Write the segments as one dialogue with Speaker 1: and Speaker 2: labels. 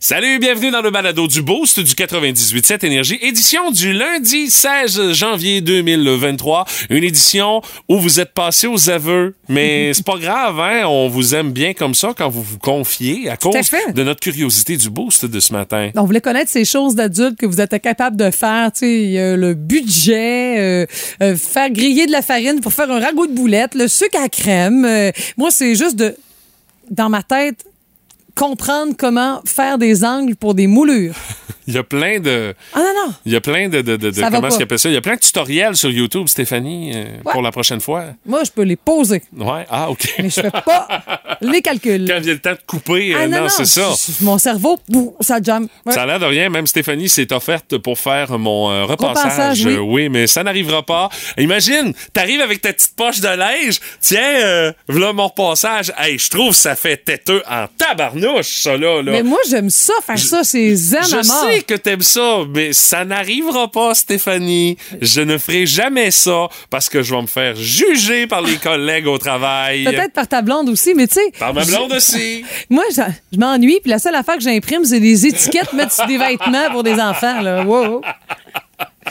Speaker 1: Salut, bienvenue dans le balado du Boost du 98.7 Énergie, édition du lundi 16 janvier 2023. Une édition où vous êtes passé aux aveux, mais c'est pas grave, hein? On vous aime bien comme ça quand vous vous confiez à cause
Speaker 2: à fait.
Speaker 1: de notre curiosité du Boost de ce matin.
Speaker 2: On voulait connaître ces choses d'adultes que vous êtes capable de faire, tu sais, euh, le budget, euh, euh, faire griller de la farine pour faire un ragoût de boulettes, le sucre à crème. Euh, moi, c'est juste de, dans ma tête, comprendre comment faire des angles pour des moulures.
Speaker 1: Il y a plein de...
Speaker 2: Ah non, non.
Speaker 1: Il y a plein de... de, de- comment est-ce qu'il appelle ça? Il y a plein de tutoriels sur YouTube, Stéphanie, euh,
Speaker 2: Ouais.
Speaker 1: pour la prochaine fois.
Speaker 2: Moi, je peux les poser,
Speaker 1: Ouais, ah, OK.
Speaker 2: mais je fais pas les calculs.
Speaker 1: Quand vient le temps de couper, euh,
Speaker 2: Ah
Speaker 1: non, c'est ça.
Speaker 2: Mon cerveau, ça. Ouais.
Speaker 1: Ça a l'air de rien. Même Stéphanie s'est offerte pour faire mon euh, repassage.
Speaker 2: Repassage, oui.
Speaker 1: Euh, oui, mais ça n'arrivera pas. Imagine, t'arrives avec ta petite poche de linge. Tiens, euh, voilà mon repassage. Hey, je trouve que ça fait têteux en tabarnouche, ça, là. là.
Speaker 2: Mais moi, j'aime ça, faire ça, c'est zen à mort.
Speaker 1: sais que t'aimes ça, mais ça n'arrivera pas, Stéphanie. Je ne ferai jamais ça parce que je vais me faire juger par les collègues au travail.
Speaker 2: Peut-être par ta blonde aussi, mais tu sais.
Speaker 1: Par ma blonde aussi.
Speaker 2: Moi, je, je m'ennuie, puis la seule affaire que j'imprime, c'est des étiquettes mettre sur des vêtements pour des enfants. Là. Wow.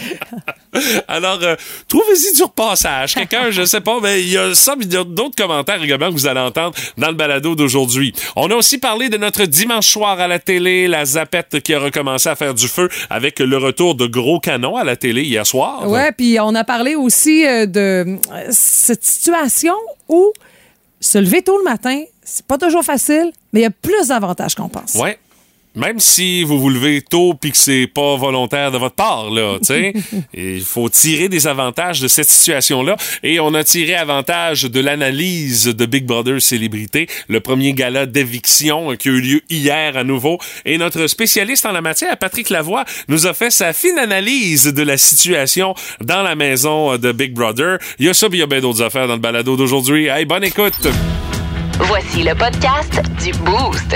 Speaker 1: Alors, euh, trouvez-y du repassage. Quelqu'un, je sais pas, mais il y a ça, mais il y a d'autres commentaires également que vous allez entendre dans le balado d'aujourd'hui. On a aussi parlé de notre dimanche soir à la télé, la zapette qui a recommencé à faire du feu avec le retour de Gros Canon à la télé hier soir.
Speaker 2: Ouais, puis on a parlé aussi euh, de euh, cette situation où se lever tôt le matin, c'est pas toujours facile, mais il y a plus d'avantages qu'on pense.
Speaker 1: Ouais. Même si vous vous levez tôt puis que c'est pas volontaire de votre part, là, tu sais, il faut tirer des avantages de cette situation-là. Et on a tiré avantage de l'analyse de Big Brother Célébrité, le premier gala d'éviction qui a eu lieu hier à nouveau. Et notre spécialiste en la matière, Patrick Lavoie, nous a fait sa fine analyse de la situation dans la maison de Big Brother. Il y a ça, puis il y a bien d'autres affaires dans le balado d'aujourd'hui. Hey, bonne écoute!
Speaker 3: Voici le podcast du Boost.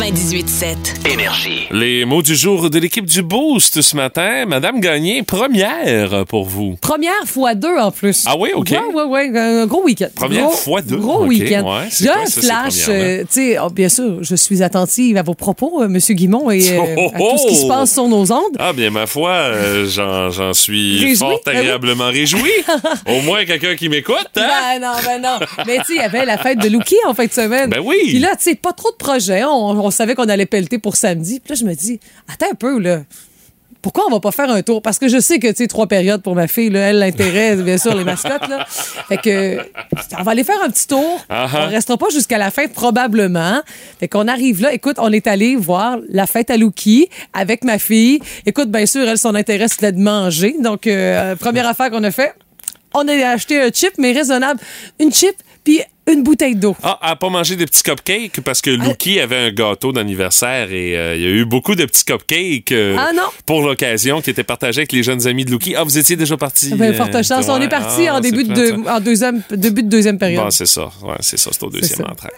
Speaker 3: 98.7.
Speaker 4: Énergie.
Speaker 1: Les mots du jour de l'équipe du Boost ce matin. Madame Gagné, première pour vous.
Speaker 2: Première fois deux en plus.
Speaker 1: Ah oui, OK.
Speaker 2: Ouais, ouais, ouais. Un gros week-end.
Speaker 1: Première
Speaker 2: Gros-
Speaker 1: fois deux,
Speaker 2: Gros week-end.
Speaker 1: ouais, c'est
Speaker 2: Il y a
Speaker 1: quoi
Speaker 2: un flash. euh, tu sais, oh, bien sûr, je suis attentive à vos propos, euh, Monsieur Guimont, et euh,
Speaker 1: Oh,
Speaker 2: à tout ce qui
Speaker 1: oh!
Speaker 2: se passe sur nos ondes.
Speaker 1: Ah bien, ma foi, euh, j'en, suis
Speaker 2: Réjoui,
Speaker 1: fort
Speaker 2: ben oui.
Speaker 1: agréablement réjoui. Au moins quelqu'un qui m'écoute, hein?
Speaker 2: Ben non, ben non. Mais tu sais, il y avait la fête de Lucky en fin de semaine.
Speaker 1: Ben oui.
Speaker 2: Puis là, tu sais, pas trop de projets. On, on savait qu'on allait pelleter pour samedi. Puis là, je me dis, attends un peu, là. Pourquoi on va pas faire un tour? Parce que je sais que, tu sais, trois périodes pour ma fille, là, elle l'intéresse, bien sûr, les mascottes, là. Fait que, on va aller faire un petit tour.
Speaker 1: Ah
Speaker 2: On
Speaker 1: ah.
Speaker 2: restera pas jusqu'à la fin, probablement. Fait qu'on arrive là. Écoute, on est allé voir la fête à Lucky avec ma fille. Écoute, bien sûr, elle, son intérêt, c'était de manger. Donc, euh, première affaire qu'on a fait, on a acheté un chip, mais raisonnable. Une chip, puis une bouteille d'eau.
Speaker 1: Ah, elle pas mangé des petits cupcakes parce que Lucky avait un gâteau d'anniversaire et euh, il y a eu beaucoup de petits cupcakes euh,
Speaker 2: Ah non.
Speaker 1: pour l'occasion qui étaient partagés avec les jeunes amis de Lucky. Ah, vous étiez déjà partis?
Speaker 2: Ben,
Speaker 1: euh,
Speaker 2: forte chance. On est parti
Speaker 1: Ah,
Speaker 2: en début de, en deuxième, début de deuxième période.
Speaker 1: Bon, c'est ça. Ouais, c'est ça. C'est au deuxième entrée.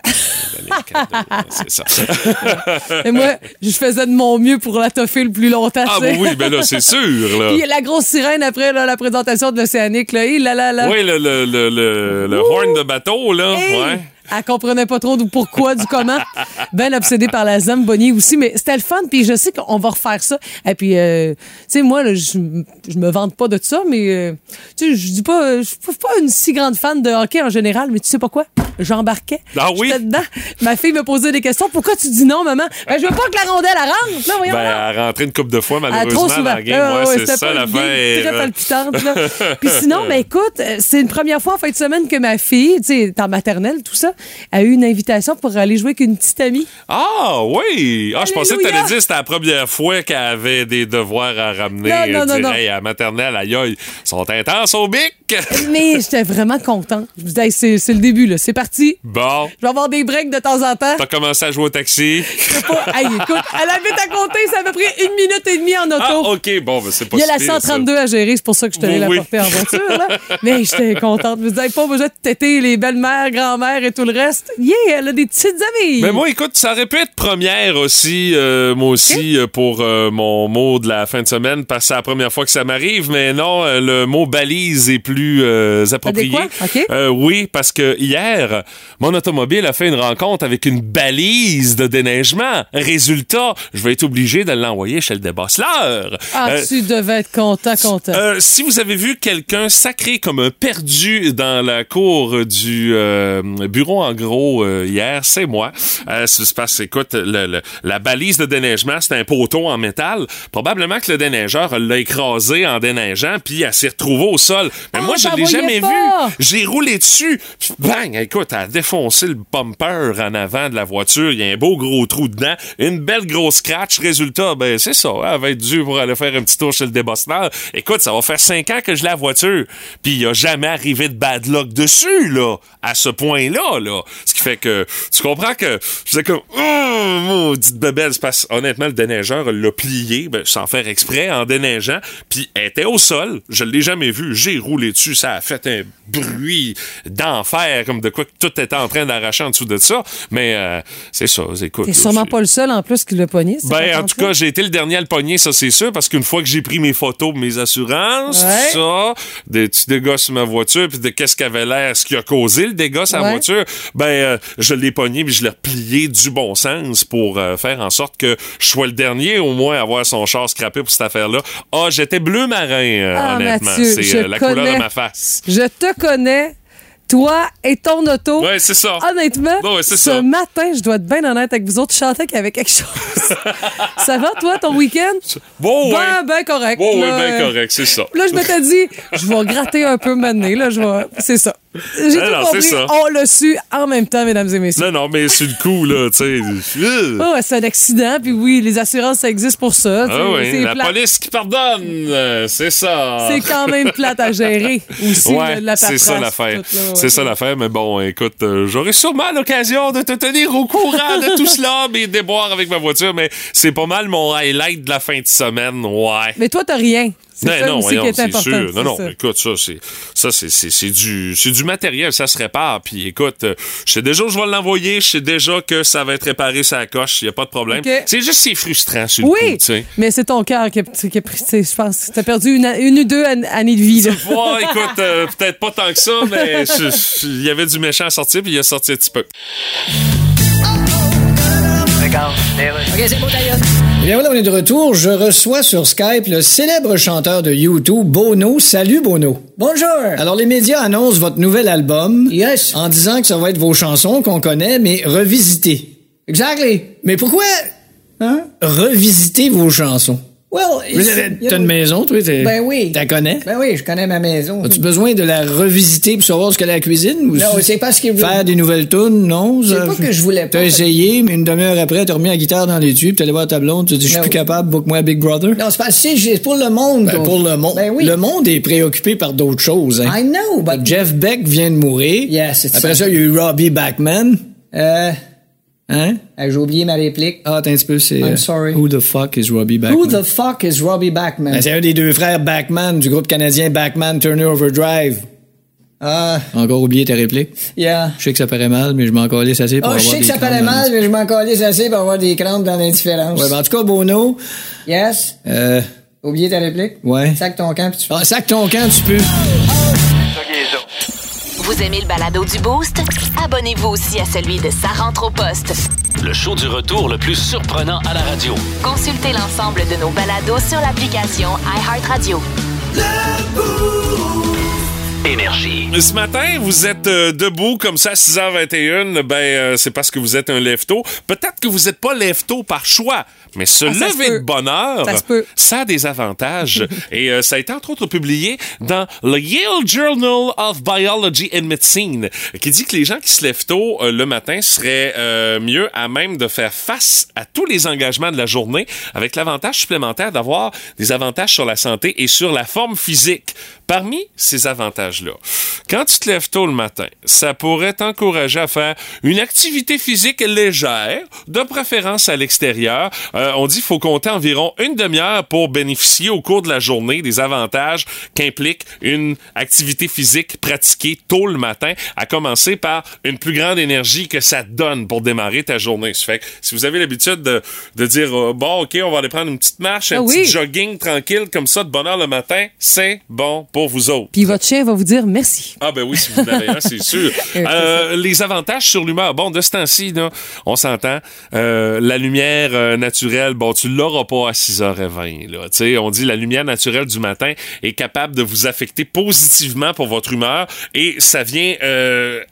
Speaker 1: c'est ça.
Speaker 2: Et moi, je faisais de mon mieux pour la toffer le plus longtemps.
Speaker 1: Ah, ben oui, ben là, c'est sûr, là.
Speaker 2: Puis la grosse sirène après là, la présentation de l'Océanique, là, là, là, là.
Speaker 1: Oui, le, le, le, le, le horn de bateau, là.
Speaker 2: Hey! Elle comprenait pas trop du pourquoi, du comment. Ben obsédée par la Zamboni aussi, mais c'était le fun. Puis je sais qu'on va refaire ça. Et puis, euh, tu sais, moi, là, je, je me vante pas de ça, mais euh, tu sais, je dis pas, je suis pas une si grande fan de hockey en général, mais tu sais pas quoi? J'embarquais.
Speaker 1: Ah oui?
Speaker 2: Dedans. Ma fille me posait des questions. Pourquoi tu dis non, maman? Ben, je veux pas que la rondelle elle rentre. Là, voyons.
Speaker 1: Ben, elle rentrait une couple de fois,
Speaker 2: Ah,
Speaker 1: malheureusement,
Speaker 2: trop souvent.
Speaker 1: dans la game.
Speaker 2: Ah,
Speaker 1: Ouais,
Speaker 2: ouais,
Speaker 1: c'est ça l'affaire.
Speaker 2: game très palpitante. Là. Puis sinon, ben écoute, euh, c'est une première fois en fin de semaine que ma fille, tu sais, en maternelle, tout ça, a eu une invitation pour aller jouer avec une petite amie.
Speaker 1: Ah, oui! Ah, je pensais que
Speaker 2: Alléluia!
Speaker 1: t'allais dire que c'était la première fois qu'elle avait des devoirs à ramener.
Speaker 2: Non, non,
Speaker 1: Elle
Speaker 2: non, non.
Speaker 1: Hey, à maternelle, aïe, aïe, ils sont intenses au bic!
Speaker 2: Mais j'étais vraiment contente. Je me disais, Hey, c'est c'est le début, là. C'est parti.
Speaker 1: Bon,
Speaker 2: Je vais avoir des breaks de temps en temps.
Speaker 1: t'as commencé à jouer au taxi.
Speaker 2: Je pas. Hey, écoute, elle habite à côté, ça à peu près une minute et demie en auto.
Speaker 1: Ah, OK, bon, ben, c'est pas
Speaker 2: Il y a la
Speaker 1: pire, ça.
Speaker 2: 132 à gérer, c'est pour ça que je te l'ai
Speaker 1: Oui.
Speaker 2: la porter en voiture. Là. Mais j'étais contente. Je me disais, pas besoin de têter les belles-mères, grand-mères et tout le le reste, yeah, elle a des petites amies.
Speaker 1: Mais moi, écoute, ça aurait pu être première aussi, euh, moi aussi, euh, pour euh, mon mot de la fin de semaine, parce que c'est la première fois que ça m'arrive, mais non, le mot balise est plus approprié.
Speaker 2: Adéquat? OK.
Speaker 1: Euh, oui, parce que hier, mon automobile a fait une rencontre avec une balise de déneigement. Résultat, je vais être obligé de l'envoyer chez le débosseleur.
Speaker 2: ah, tu devais être content, content.
Speaker 1: si vous avez vu quelqu'un sacré comme un perdu dans la cour du euh, en gros euh, hier, c'est moi. Euh, se passe, écoute, le- le- la balise de déneigement, c'est un poteau en métal. Probablement que le déneigeur l'a écrasé en déneigeant, puis elle s'est retrouvée au sol. Mais
Speaker 2: Ah,
Speaker 1: moi, je
Speaker 2: j'en
Speaker 1: l'ai jamais
Speaker 2: pas.
Speaker 1: vu. J'ai roulé dessus. Puis Bang! Écoute, elle a défoncé le bumper en avant de la voiture. Il y a un beau gros trou dedans. Une belle grosse scratch. Résultat, ben, c'est ça. Elle va être due pour aller faire un petit tour chez le débosseur. Écoute, ça va faire cinq ans que je la voiture. Puis il a jamais arrivé de bad luck dessus, là. À ce point-là, là. Ce qui fait que, tu comprends que, c'est comme, oh, maudite bebelle. C'est parce, honnêtement, le déneigeur l'a plié, ben, sans faire exprès, en déneigeant. Puis elle était au sol. Je l'ai jamais vu. J'ai roulé dessus. Ça a fait un bruit d'enfer, comme de quoi que tout était en train d'arracher en dessous de ça. Mais, euh, c'est ça. Écoute.
Speaker 2: T'es sûrement pas le seul en plus qui l'a pogné. c'est
Speaker 1: ben, en tout cas, j'ai été le dernier à le pogner, ça c'est sûr, parce qu'une fois que j'ai pris mes photos, mes assurances,
Speaker 2: Ouais.
Speaker 1: tout ça, des petits dégâts sur ma voiture, puis de qu'est-ce qu'avait l'air, ce qui a causé le dégât sur la voiture, ben, euh, je l'ai pogné, puis je l'ai replié du bon sens pour euh, faire en sorte que je sois le dernier, au moins, à avoir son char scrappé pour cette affaire-là. Ah, j'étais bleu marin, euh,
Speaker 2: Ah,
Speaker 1: honnêtement.
Speaker 2: Mathieu,
Speaker 1: C'est la couleur de ma face.
Speaker 2: Je te connais, toi et ton auto.
Speaker 1: Ouais, c'est ça.
Speaker 2: Honnêtement,
Speaker 1: Ouais,
Speaker 2: ce
Speaker 1: ça.
Speaker 2: matin, je dois être bien honnête avec vous autres, je chantais qu'il y avait quelque chose. ça va, toi, ton week-end?
Speaker 1: Bon, ouais.
Speaker 2: Ben, ben correct.
Speaker 1: Bon,
Speaker 2: là,
Speaker 1: ben
Speaker 2: euh,
Speaker 1: correct, c'est ça.
Speaker 2: Là, je m'étais dit, je vais gratter un peu maintenant. Là, je vais... C'est ça. J'ai tout compris.
Speaker 1: c'est ça.
Speaker 2: On l'a su en même temps, mesdames et messieurs.
Speaker 1: Non, non, mais sur le coup, là, tu sais.
Speaker 2: ouais, c'est un accident, puis oui, les assurances, ça existe pour ça.
Speaker 1: Ah oui,
Speaker 2: c'est
Speaker 1: la
Speaker 2: plate.
Speaker 1: police qui pardonne, euh, c'est ça.
Speaker 2: C'est quand même plate à gérer aussi,
Speaker 1: Ouais,
Speaker 2: la
Speaker 1: c'est ça l'affaire.
Speaker 2: ouais.
Speaker 1: C'est ça l'affaire, mais bon, écoute, euh, j'aurai sûrement l'occasion de te tenir au courant de tout cela, mes déboires avec ma voiture, mais c'est pas mal mon highlight de la fin de semaine, ouais.
Speaker 2: Mais toi, t'as rien. C'est
Speaker 1: Ben
Speaker 2: ça
Speaker 1: non,
Speaker 2: aussi qui
Speaker 1: voyons,
Speaker 2: est
Speaker 1: c'est
Speaker 2: important.
Speaker 1: sûr. Non, non,
Speaker 2: ça.
Speaker 1: écoute, ça, c'est, ça, c'est, du, c'est du matériel, ça se répare. Puis écoute, euh, je sais déjà où je vais l'envoyer, je sais déjà que ça va être réparé ça coche, il y a pas de problème. C'est juste, c'est frustrant sur le coup,
Speaker 2: Oui, mais c'est ton cœur qui a, qui a pris, je pense. T'as perdu une, une ou deux an- années de vie. Là.
Speaker 1: Ouais, écoute, euh, peut-être pas tant que ça, mais il y avait du méchant à sortir, puis il a sorti un petit peu.
Speaker 4: Eh bien voilà, on est de retour. Je reçois sur Skype le célèbre chanteur de YouTube, Bono. Salut Bono. Bonjour. Alors les médias annoncent votre nouvel album. Yes. En disant que ça va être vos chansons qu'on connaît, mais revisitées. Exactly. Mais pourquoi hein? revisiter vos chansons?
Speaker 5: Well,
Speaker 4: T'as une maison, toi? t'es-
Speaker 5: Ben oui.
Speaker 4: T'as connais?
Speaker 5: Ben oui, je connais ma maison.
Speaker 4: As-tu besoin de la revisiter pour savoir ce qu'elle a la cuisine? Ou
Speaker 5: Non, c'est parce que...
Speaker 4: Faire des nouvelles tunes, non?
Speaker 5: C'est pas que je voulais pas.
Speaker 4: T'as essayé, mais une demi-heure après, t'as remis la guitare dans les tubes, t'es allé voir ta blonde, tu dis, je suis
Speaker 5: Non.
Speaker 4: plus capable, book-moi Big Brother.
Speaker 5: Non, c'est parce que c'est pour le monde.
Speaker 4: Ben, pour le monde.
Speaker 5: Ben oui.
Speaker 4: Le monde est préoccupé par d'autres choses, hein.
Speaker 5: I know, but...
Speaker 4: Jeff Beck vient de mourir.
Speaker 5: Yes, it's
Speaker 4: Après ça, il y a eu Robbie Backman.
Speaker 5: Euh,
Speaker 4: Hein?
Speaker 5: euh, j'ai oublié ma réplique.
Speaker 4: Ah, attends un petit peu, c'est...
Speaker 5: I'm
Speaker 4: euh,
Speaker 5: sorry.
Speaker 4: Who the fuck is Robbie Backman?
Speaker 5: Who the fuck is Robbie Backman?
Speaker 4: Ben, c'est un des deux frères Backman du groupe canadien Backman Turner Overdrive.
Speaker 5: Ah,
Speaker 4: Encore oublié ta réplique?
Speaker 5: yeah.
Speaker 4: Je sais que ça paraît mal, mais je m'en calisse assez pour
Speaker 5: Ah,
Speaker 4: avoir
Speaker 5: je sais
Speaker 4: des
Speaker 5: que ça paraît mal, mais je m'en calisse assez pour avoir des crampes dans l'indifférence.
Speaker 4: Ouais, ben, en tout cas, Bono,
Speaker 5: Yes?
Speaker 4: euh,
Speaker 5: Oublié ta réplique?
Speaker 4: ouais.
Speaker 5: Sac ton camp pis tu...
Speaker 4: Ah, sac ton camp, tu peux.
Speaker 3: Vous aimez le balado du Boost? Abonnez-vous aussi à celui de Sa rentre au poste.
Speaker 6: Le show du retour le plus surprenant à la radio.
Speaker 3: Consultez l'ensemble de nos balados sur l'application iHeartRadio.
Speaker 6: Énergie.
Speaker 1: Ce matin, vous êtes euh, debout comme ça à 6h21, ben euh, c'est parce que vous êtes un lève-tôt. Peut-être que vous n'êtes pas lève-tôt par choix, mais se
Speaker 2: Ah, se
Speaker 1: lever de bonne heure,
Speaker 2: Ça
Speaker 1: a des avantages. Et euh, ça a été entre autres publié dans le Yale Journal of Biology and Medicine, qui dit que les gens qui se lèvent tôt euh, le matin seraient euh, mieux à même de faire face à tous les engagements de la journée, avec l'avantage supplémentaire d'avoir des avantages sur la santé et sur la forme physique. Parmi ces avantages-là, quand tu te lèves tôt le matin, ça pourrait t'encourager à faire une activité physique légère, de préférence à l'extérieur. Euh, on dit qu'il faut compter environ une demi-heure pour bénéficier au cours de la journée des avantages qu'implique une activité physique pratiquée tôt le matin, à commencer par une plus grande énergie que ça donne pour démarrer ta journée. Ça fait que si vous avez l'habitude de, de dire euh, bon ok on va aller prendre une petite marche, un
Speaker 2: Ah
Speaker 1: petit jogging tranquille comme ça de bonne heure le matin, c'est bon pour vous autres.
Speaker 2: Puis votre chien va vous dire merci.
Speaker 1: Ah ben oui, si vous en avez un, c'est sûr. Euh, les avantages sur l'humeur. Bon, de ce temps-ci, on s'entend. euh, la lumière euh, naturelle, bon, tu l'auras pas à 6h20. Là. Tu sais, on dit la lumière naturelle du matin est capable de vous affecter positivement pour votre humeur et ça vient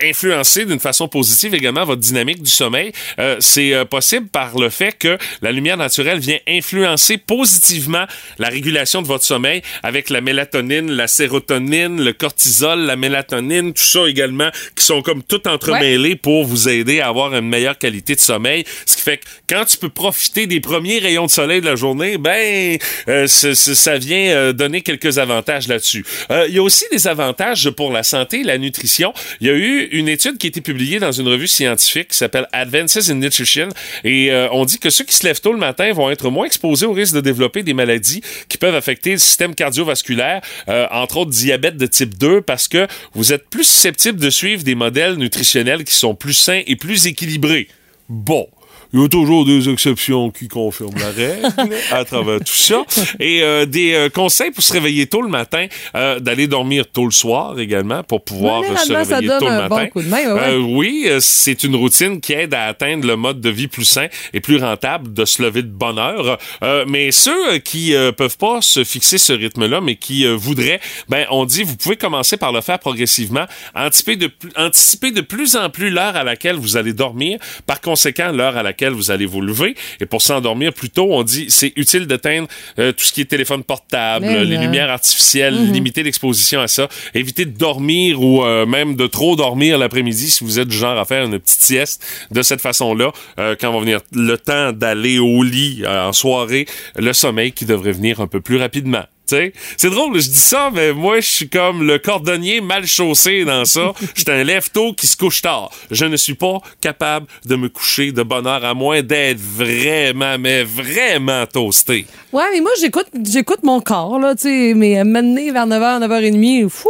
Speaker 1: influencer d'une façon positive également votre dynamique du sommeil. C'est possible par le fait que la lumière naturelle vient influencer positivement la régulation de votre sommeil avec la mélatonine, la sérotonine, le cortisol, la mélatonine, tout ça également, qui sont comme tout entremêlés pour vous aider à avoir une meilleure qualité de sommeil. Ce qui fait que quand tu peux profiter des premiers rayons de soleil de la journée, ben, euh, ça vient euh, donner quelques avantages là-dessus. Euh, Il y a aussi des avantages pour la santé la nutrition. Il y a eu une étude qui a été publiée dans une revue scientifique qui s'appelle Advances in Nutrition et euh, on dit que ceux qui se lèvent tôt le matin vont être moins exposés au risque de développer des maladies qui peuvent affecter le système cardiovasculaire, euh, entre autres diabète de type 2, parce que vous êtes plus susceptible de suivre des modèles nutritionnels qui sont plus sains et plus équilibrés. Bon. Il y a toujours des exceptions qui confirment la règle à travers tout ça. Et euh, des euh, conseils pour se réveiller tôt le matin, euh, d'aller dormir tôt le soir également pour pouvoir se réveiller tôt le
Speaker 2: bon
Speaker 1: matin.
Speaker 2: main, ouais,
Speaker 1: oui, c'est une routine qui aide à atteindre le mode de vie plus sain et plus rentable de se lever de bonne heure. Mais ceux qui peuvent pas se fixer ce rythme-là, mais qui voudraient, ben on dit vous pouvez commencer par le faire progressivement, anticiper de, anticiper de plus en plus l'heure à laquelle vous allez dormir, par conséquent l'heure à laquelle vous allez vous lever. Et pour s'endormir plus tôt, on dit c'est utile d'éteindre euh, tout ce qui est téléphone portable,
Speaker 2: Mais
Speaker 1: les lumières artificielles,
Speaker 2: Mhm.
Speaker 1: limiter l'exposition à ça, éviter de dormir ou euh, même de trop dormir l'après-midi si vous êtes du genre à faire une petite sieste de cette façon-là. euh, quand va venir le temps d'aller au lit euh, en soirée, le sommeil qui devrait venir un peu plus rapidement. C'est drôle, je dis ça, mais moi, je suis comme le cordonnier mal chaussé dans ça. Je suis un lève-tôt qui se couche tard. Je ne suis pas capable de me coucher de bonne heure à moins d'être vraiment, mais vraiment toasté.
Speaker 2: Ouais, mais moi, j'écoute, j'écoute mon corps, là, tu sais, mais m'amener vers 9h, 9h30, fou!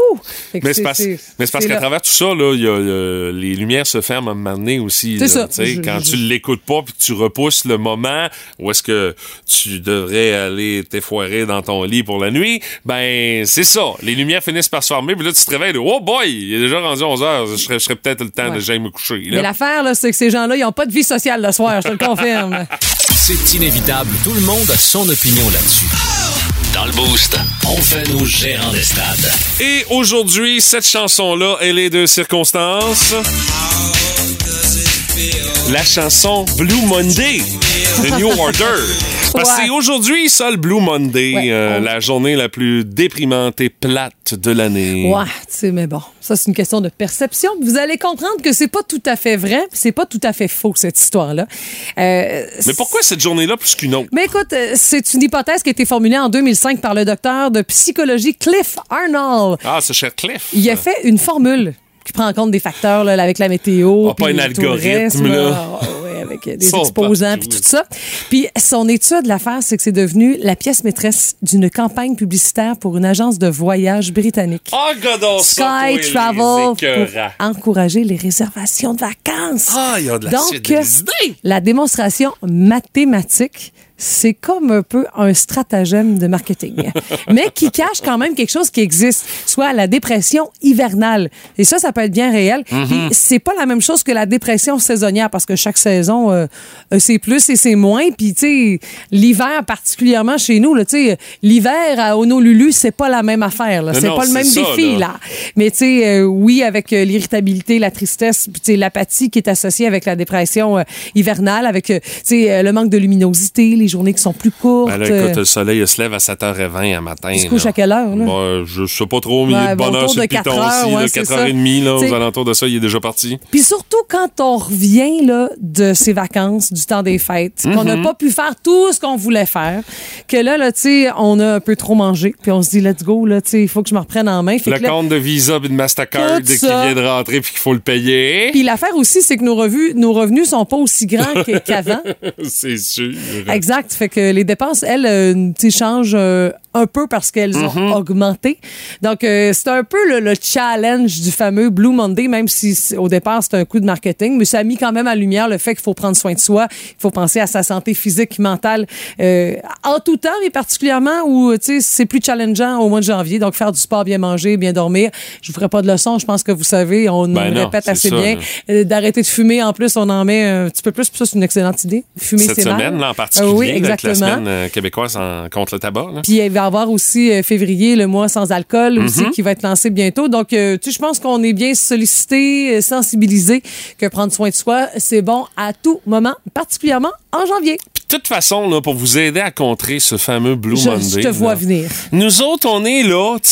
Speaker 1: Mais c'est parce, mais c'est parce
Speaker 2: c'est
Speaker 1: qu'à travers tout ça, là, y a, euh, les lumières se ferment à un moment donné aussi.
Speaker 2: C'est
Speaker 1: là,
Speaker 2: ça. Je-
Speaker 1: quand
Speaker 2: je-
Speaker 1: tu l'écoutes pas puis que tu repousses le moment où est-ce que tu devrais aller t'effoirer dans ton lit pour la nuit, ben c'est ça. Les lumières finissent par se fermer puis là tu te réveilles, là, oh boy, il est déjà rendu 11 heures, je serais, peut-être le temps
Speaker 2: Ouais.
Speaker 1: de j'aille me coucher. là.
Speaker 2: Mais l'affaire, là, c'est que ces gens-là, ils n'ont pas de vie sociale le soir, je te le confirme.
Speaker 6: C'est inévitable. Tout le monde a son opinion là-dessus. Dans le Boost, on fait nos gérants des stades.
Speaker 1: Et aujourd'hui, cette chanson-là, elle est de circonstance. La chanson Blue Monday de New Order. Parce que
Speaker 2: Ouais.
Speaker 1: c'est aujourd'hui, ça, le Blue Monday,
Speaker 2: Ouais,
Speaker 1: euh, la journée la plus déprimante et plate de l'année.
Speaker 2: Ouais, tu sais, mais bon, ça, c'est une question de perception. Vous allez comprendre que c'est pas tout à fait vrai, c'est pas tout à fait faux, cette histoire-là. Euh,
Speaker 1: Mais pourquoi cette journée-là plus qu'une autre?
Speaker 2: Mais écoute, euh, c'est une hypothèse qui a été formulée en 2005 par le docteur de psychologie Cliff Arnold.
Speaker 1: Ah, c'est cher Cliff.
Speaker 2: Il a fait une formule qui prend en compte des facteurs là, avec la météo.
Speaker 1: Ah, pas un algorithme, là.
Speaker 2: Ah, ouais, avec euh, des exposants puis tout ça. Puis son étude, l'affaire, c'est que c'est devenu la pièce maîtresse d'une campagne publicitaire pour une agence de voyage britannique.
Speaker 1: Godon, ça,
Speaker 2: Sky
Speaker 1: les
Speaker 2: Travel pour encourager les réservations de vacances.
Speaker 1: Ah, il y a de la
Speaker 2: Donc,
Speaker 1: suite, des idées.
Speaker 2: la démonstration mathématique, c'est comme un peu un stratagème de marketing, mais qui cache quand même quelque chose qui existe, soit la dépression hivernale. Et ça, ça peut être bien réel.
Speaker 1: Mm-hmm.
Speaker 2: Puis c'est pas la même chose que la dépression saisonnière, parce que chaque saison, euh, euh, c'est plus et c'est moins. Puis tu sais, l'hiver particulièrement chez nous, tu sais, l'hiver à Honolulu, c'est pas la même affaire. C'est pas le même
Speaker 1: ça,
Speaker 2: défi
Speaker 1: là.
Speaker 2: là. Mais tu sais, euh, oui, avec euh, l'irritabilité, la tristesse, tu sais, l'apathie qui est associée avec la dépression hivernale, avec tu sais, le manque de luminosité, les les journées qui sont plus courtes.
Speaker 1: Ben là, écote, le soleil se lève à 7h20 un matin.
Speaker 2: Il se couche à quelle heure, là?
Speaker 1: Bon, je sais pas trop, au milieu
Speaker 2: Ouais,
Speaker 1: de bonne heure
Speaker 2: de
Speaker 1: le piton
Speaker 2: 4 heures,
Speaker 1: aussi,
Speaker 2: ouais,
Speaker 1: là,
Speaker 2: c'est
Speaker 1: 4h30, là,
Speaker 2: T'sais-
Speaker 1: aux alentours de ça, il est déjà parti.
Speaker 2: Puis surtout quand on revient là, de ses vacances, du temps des fêtes, qu'on
Speaker 1: Mhm.
Speaker 2: n'a pas pu faire tout ce qu'on voulait faire, que là, là tu sais, on a un peu trop mangé, puis on se dit, let's go, là, tu sais, il faut que je me reprenne en main. Fait
Speaker 1: Le
Speaker 2: là-
Speaker 1: compte de Visa et de Mastercard qui vient de rentrer puis qu'il faut le payer.
Speaker 2: Puis l'affaire aussi, c'est que nos, revues, nos revenus sont pas aussi grands qu'avant.
Speaker 1: C'est sûr.
Speaker 2: Exact. Fait que les dépenses, elles, euh, tu changent euh, un peu parce qu'elles ont
Speaker 1: Mhm.
Speaker 2: augmenté. Donc, euh, c'est un peu le, le challenge du fameux Blue Monday, même si au départ, c'est un coup de marketing, mais ça a mis quand même à lumière le fait qu'il faut prendre soin de soi, il faut penser à sa santé physique, mentale, euh, en tout temps, mais particulièrement où, tu sais, c'est plus challengeant au mois de janvier. Donc, faire du sport, bien manger, bien dormir. Je vous ferai pas de leçon, je pense que vous savez, on
Speaker 1: Ben
Speaker 2: nous
Speaker 1: non,
Speaker 2: répète assez
Speaker 1: ça,
Speaker 2: bien. Euh, D'arrêter de fumer, en plus, on en met un petit peu plus, puis ça, c'est une excellente idée. Fumer,
Speaker 1: Cette
Speaker 2: c'est mal.
Speaker 1: semaine, là, en particulier,
Speaker 2: Euh, oui,
Speaker 1: là, avec la
Speaker 2: exactement.
Speaker 1: semaine euh, québécoise en- contre le tabac. là.
Speaker 2: Puis il va avoir aussi euh, février, le mois sans alcool aussi,
Speaker 1: Mhm.
Speaker 2: qui va être lancé bientôt. Donc, euh, tu je pense qu'on est bien sollicité, euh, sensibilisé, que prendre soin de soi, c'est bon à tout moment, particulièrement en janvier.
Speaker 1: De toute façon, là, pour vous aider à contrer ce fameux Blue
Speaker 2: Je,
Speaker 1: Monday.
Speaker 2: je te vois
Speaker 1: là,
Speaker 2: venir.
Speaker 1: Nous autres, on est là, tu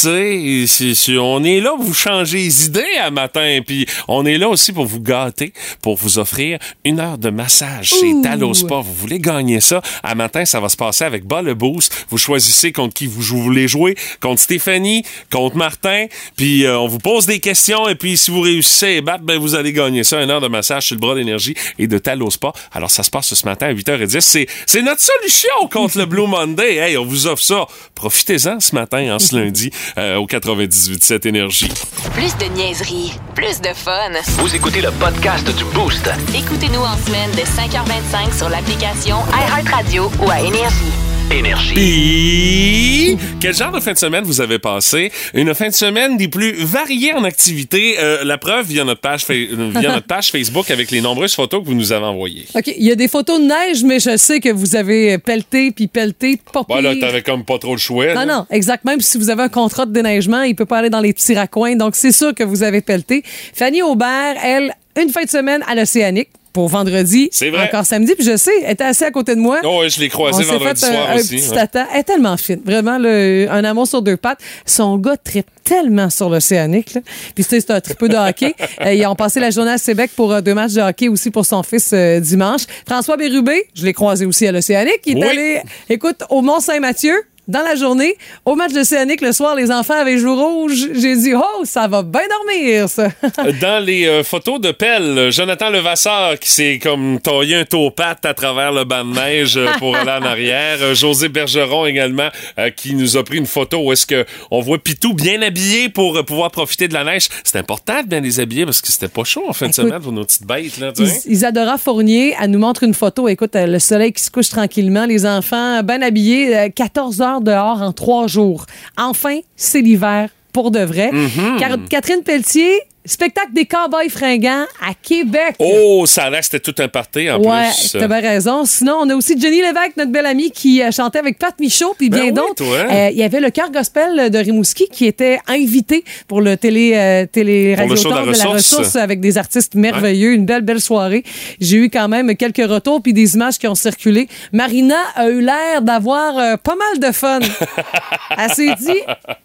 Speaker 1: sais, on est là pour vous changer les idées à matin, puis on est là aussi pour vous gâter, pour vous offrir une heure de massage chez
Speaker 2: Ouh.
Speaker 1: Talo Spa. Vous voulez gagner ça? À matin, ça va se passer avec Bas le Boost. Vous choisissez contre qui vous, jou- voulez jouer, contre Stéphanie, contre Martin, puis euh, on vous pose des questions, et puis si vous réussissez battre, ben, vous allez gagner ça, une heure de massage sur le bras d'énergie et de Talo Spa. Alors, ça se passe ce matin à 8h10. C'est, c'est notre solution contre le Blue Monday. Hey, on vous offre ça. Profitez-en ce matin, en ce lundi, euh, au 98.7 Énergie.
Speaker 3: Plus de niaiserie, plus de fun.
Speaker 6: Vous écoutez le podcast du Boost.
Speaker 3: Écoutez-nous en semaine de 5h25 sur l'application iHeartRadio ou à Énergie.
Speaker 6: Énergie.
Speaker 1: Puis, quel genre de fin de semaine vous avez passé? Une fin de semaine des plus variées en activités. Euh, la preuve via notre, page, euh, via notre page Facebook avec les nombreuses photos que vous nous avez envoyées.
Speaker 2: OK, il y a des photos de neige, mais je sais que vous avez pelleté puis pelleté, pas
Speaker 1: Bon, là, t'avais comme pas trop le choix. là.
Speaker 2: Non, non, exact. Même si vous avez un contrat de déneigement, il peut pas aller dans les petits raccoins. Donc, c'est sûr que vous avez pelleté. Fanny Aubert, elle, une fin de semaine à l'Océanique pour vendredi.
Speaker 1: C'est vrai.
Speaker 2: Encore samedi. Puis je sais, elle était assez à côté de moi.
Speaker 1: Oh, ouais, je l'ai
Speaker 2: On
Speaker 1: croisé
Speaker 2: s'est
Speaker 1: vendredi
Speaker 2: fait un,
Speaker 1: soir
Speaker 2: un
Speaker 1: aussi.
Speaker 2: petit
Speaker 1: ouais.
Speaker 2: tata. Elle est tellement fine. Vraiment, le- un amour sur deux pattes. Son gars tripe tellement sur l'Océanique. Puis, c'est un tripeux de hockey. Euh, ils ont passé la journée à Québec pour euh, deux matchs de hockey aussi pour son fils euh, dimanche. François Bérubé, je l'ai croisé aussi à l'Océanique. Il est
Speaker 1: Oui.
Speaker 2: allé, écoute, au Mont-Saint-Mathieu. Dans la journée, au match d'Océanique, le soir, les enfants avaient joué rouge. J'ai dit, oh, ça va bien dormir, ça.
Speaker 1: Dans les euh, photos de Pelle, Jonathan Levasseur qui s'est comme taillé un topate à travers le banc de neige euh, pour aller en arrière. Euh, José Bergeron également euh, qui nous a pris une photo où est-ce que on voit Pitou bien habillé pour euh, pouvoir profiter de la neige. C'est important de bien les habiller parce que c'était pas chaud en fin de semaine pour nos petites bêtes là.
Speaker 2: Is- Isadora Fournier, elle nous montre une photo. Écoute, le soleil qui se couche tranquillement, les enfants bien habillés, euh, 14 heures dehors en trois jours. Enfin, c'est l'hiver pour de vrai.
Speaker 1: Mm-hmm.
Speaker 2: Car- Catherine Pelletier, spectacle des cowboys fringants à Québec.
Speaker 1: Oh, ça que c'était tout un party en
Speaker 2: Ouais,
Speaker 1: plus.
Speaker 2: t'as bien raison. Sinon, on a aussi Jenny Lévesque, notre belle amie, qui euh, chantait avec Pat Michaud, puis
Speaker 1: Ben
Speaker 2: bien
Speaker 1: oui,
Speaker 2: d'autres. Euh, Il y avait le chœur gospel de Rimouski qui était invité pour le télé, euh, télé
Speaker 1: show de la ressource.
Speaker 2: avec des artistes merveilleux. Une belle, belle soirée. J'ai eu quand même quelques retours puis des images qui ont circulé. Marina a eu l'air d'avoir euh, pas mal de fun. Elle s'est dit,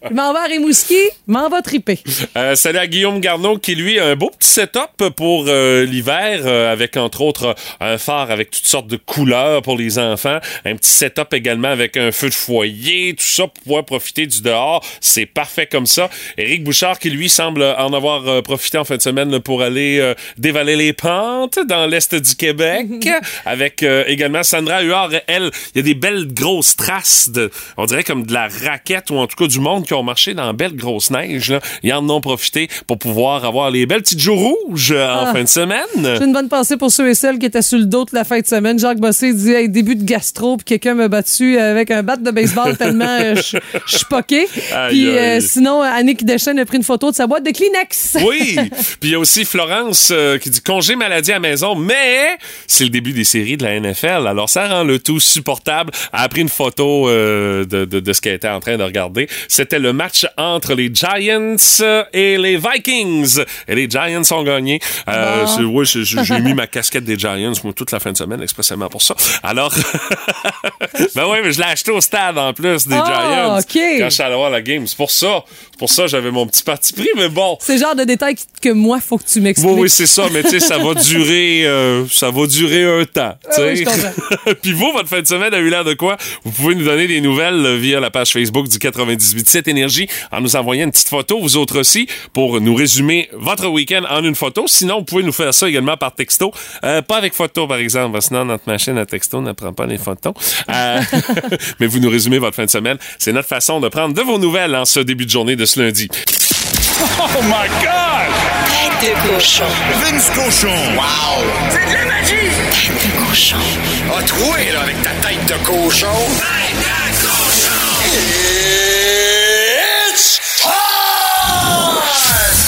Speaker 2: je m'en vais à Rimouski, m'en va triper.
Speaker 1: Salut à Guillaume Garneau qui, lui, a un beau petit setup pour euh, l'hiver, euh, avec entre autres un phare avec toutes sortes de couleurs pour les enfants, un petit setup également avec un feu de foyer, tout ça pour pouvoir profiter du dehors. C'est parfait comme ça. Éric Bouchard qui, lui, semble en avoir euh, profité en fin de semaine là, pour aller dévaler les pentes dans l'est du Québec, avec également Sandra Huard. Elle, il y a des belles grosses traces de, on dirait comme de la raquette ou en tout cas du monde qui ont marché dans belle grosse neige. Là. Ils en ont profité pour pouvoir avoir les belles petites joues rouges euh, en
Speaker 2: Ah.
Speaker 1: fin de semaine.
Speaker 2: J'ai une bonne pensée pour ceux et celles qui étaient sur le dos toute la fin de semaine. Jacques Bossé dit hey, début de gastro, puis quelqu'un m'a battu avec un bat de baseball tellement euh, je suis poqué. Puis euh, sinon, Annick Deschênes a pris une photo de sa boîte de Kleenex.
Speaker 1: Oui, puis il y a aussi Florence euh, qui dit congé maladie à la maison, mais c'est le début des séries de la NFL, alors ça rend le tout supportable. Elle a pris une photo de, de, de ce qu'elle était en train de regarder. C'était le match entre les Giants et les Vikings et les Giants ont gagné. Euh, ouais, j'ai mis ma casquette des Giants moi, toute la fin de semaine expressément pour ça. Alors, ben oui, mais je l'ai acheté au stade en plus des
Speaker 2: Ah,
Speaker 1: Giants.
Speaker 2: OK.
Speaker 1: Quand je suis allé voir la game, c'est pour ça. Pour ça j'avais mon petit parti pris, mais bon.
Speaker 2: C'est le genre de détail que moi, faut que tu m'expliques.
Speaker 1: Oui, oui, c'est ça, mais tu sais, ça va durer, euh, ça va durer un temps.
Speaker 2: Ah oui.
Speaker 1: Puis vous, votre fin de semaine a eu l'air de quoi? Vous pouvez nous donner des nouvelles euh, via la page Facebook du 98.7 Énergie en nous envoyant une petite photo, vous autres aussi, pour nous résumer votre week-end en une photo. Sinon, vous pouvez nous faire ça également par texto. Euh, pas avec photo, par exemple, parce que sinon, notre machine à texto ne prend pas les photos. Euh, mais vous nous résumez votre fin de semaine. C'est notre façon de prendre de vos nouvelles en ce début de journée de ce lundi.
Speaker 6: Oh my God!
Speaker 3: Tête de cochon.
Speaker 7: Vince Cochon. Wow!
Speaker 3: C'est de la magie! Tête de cochon.
Speaker 7: A troué, là, avec ta tête de cochon. Tête de cochon!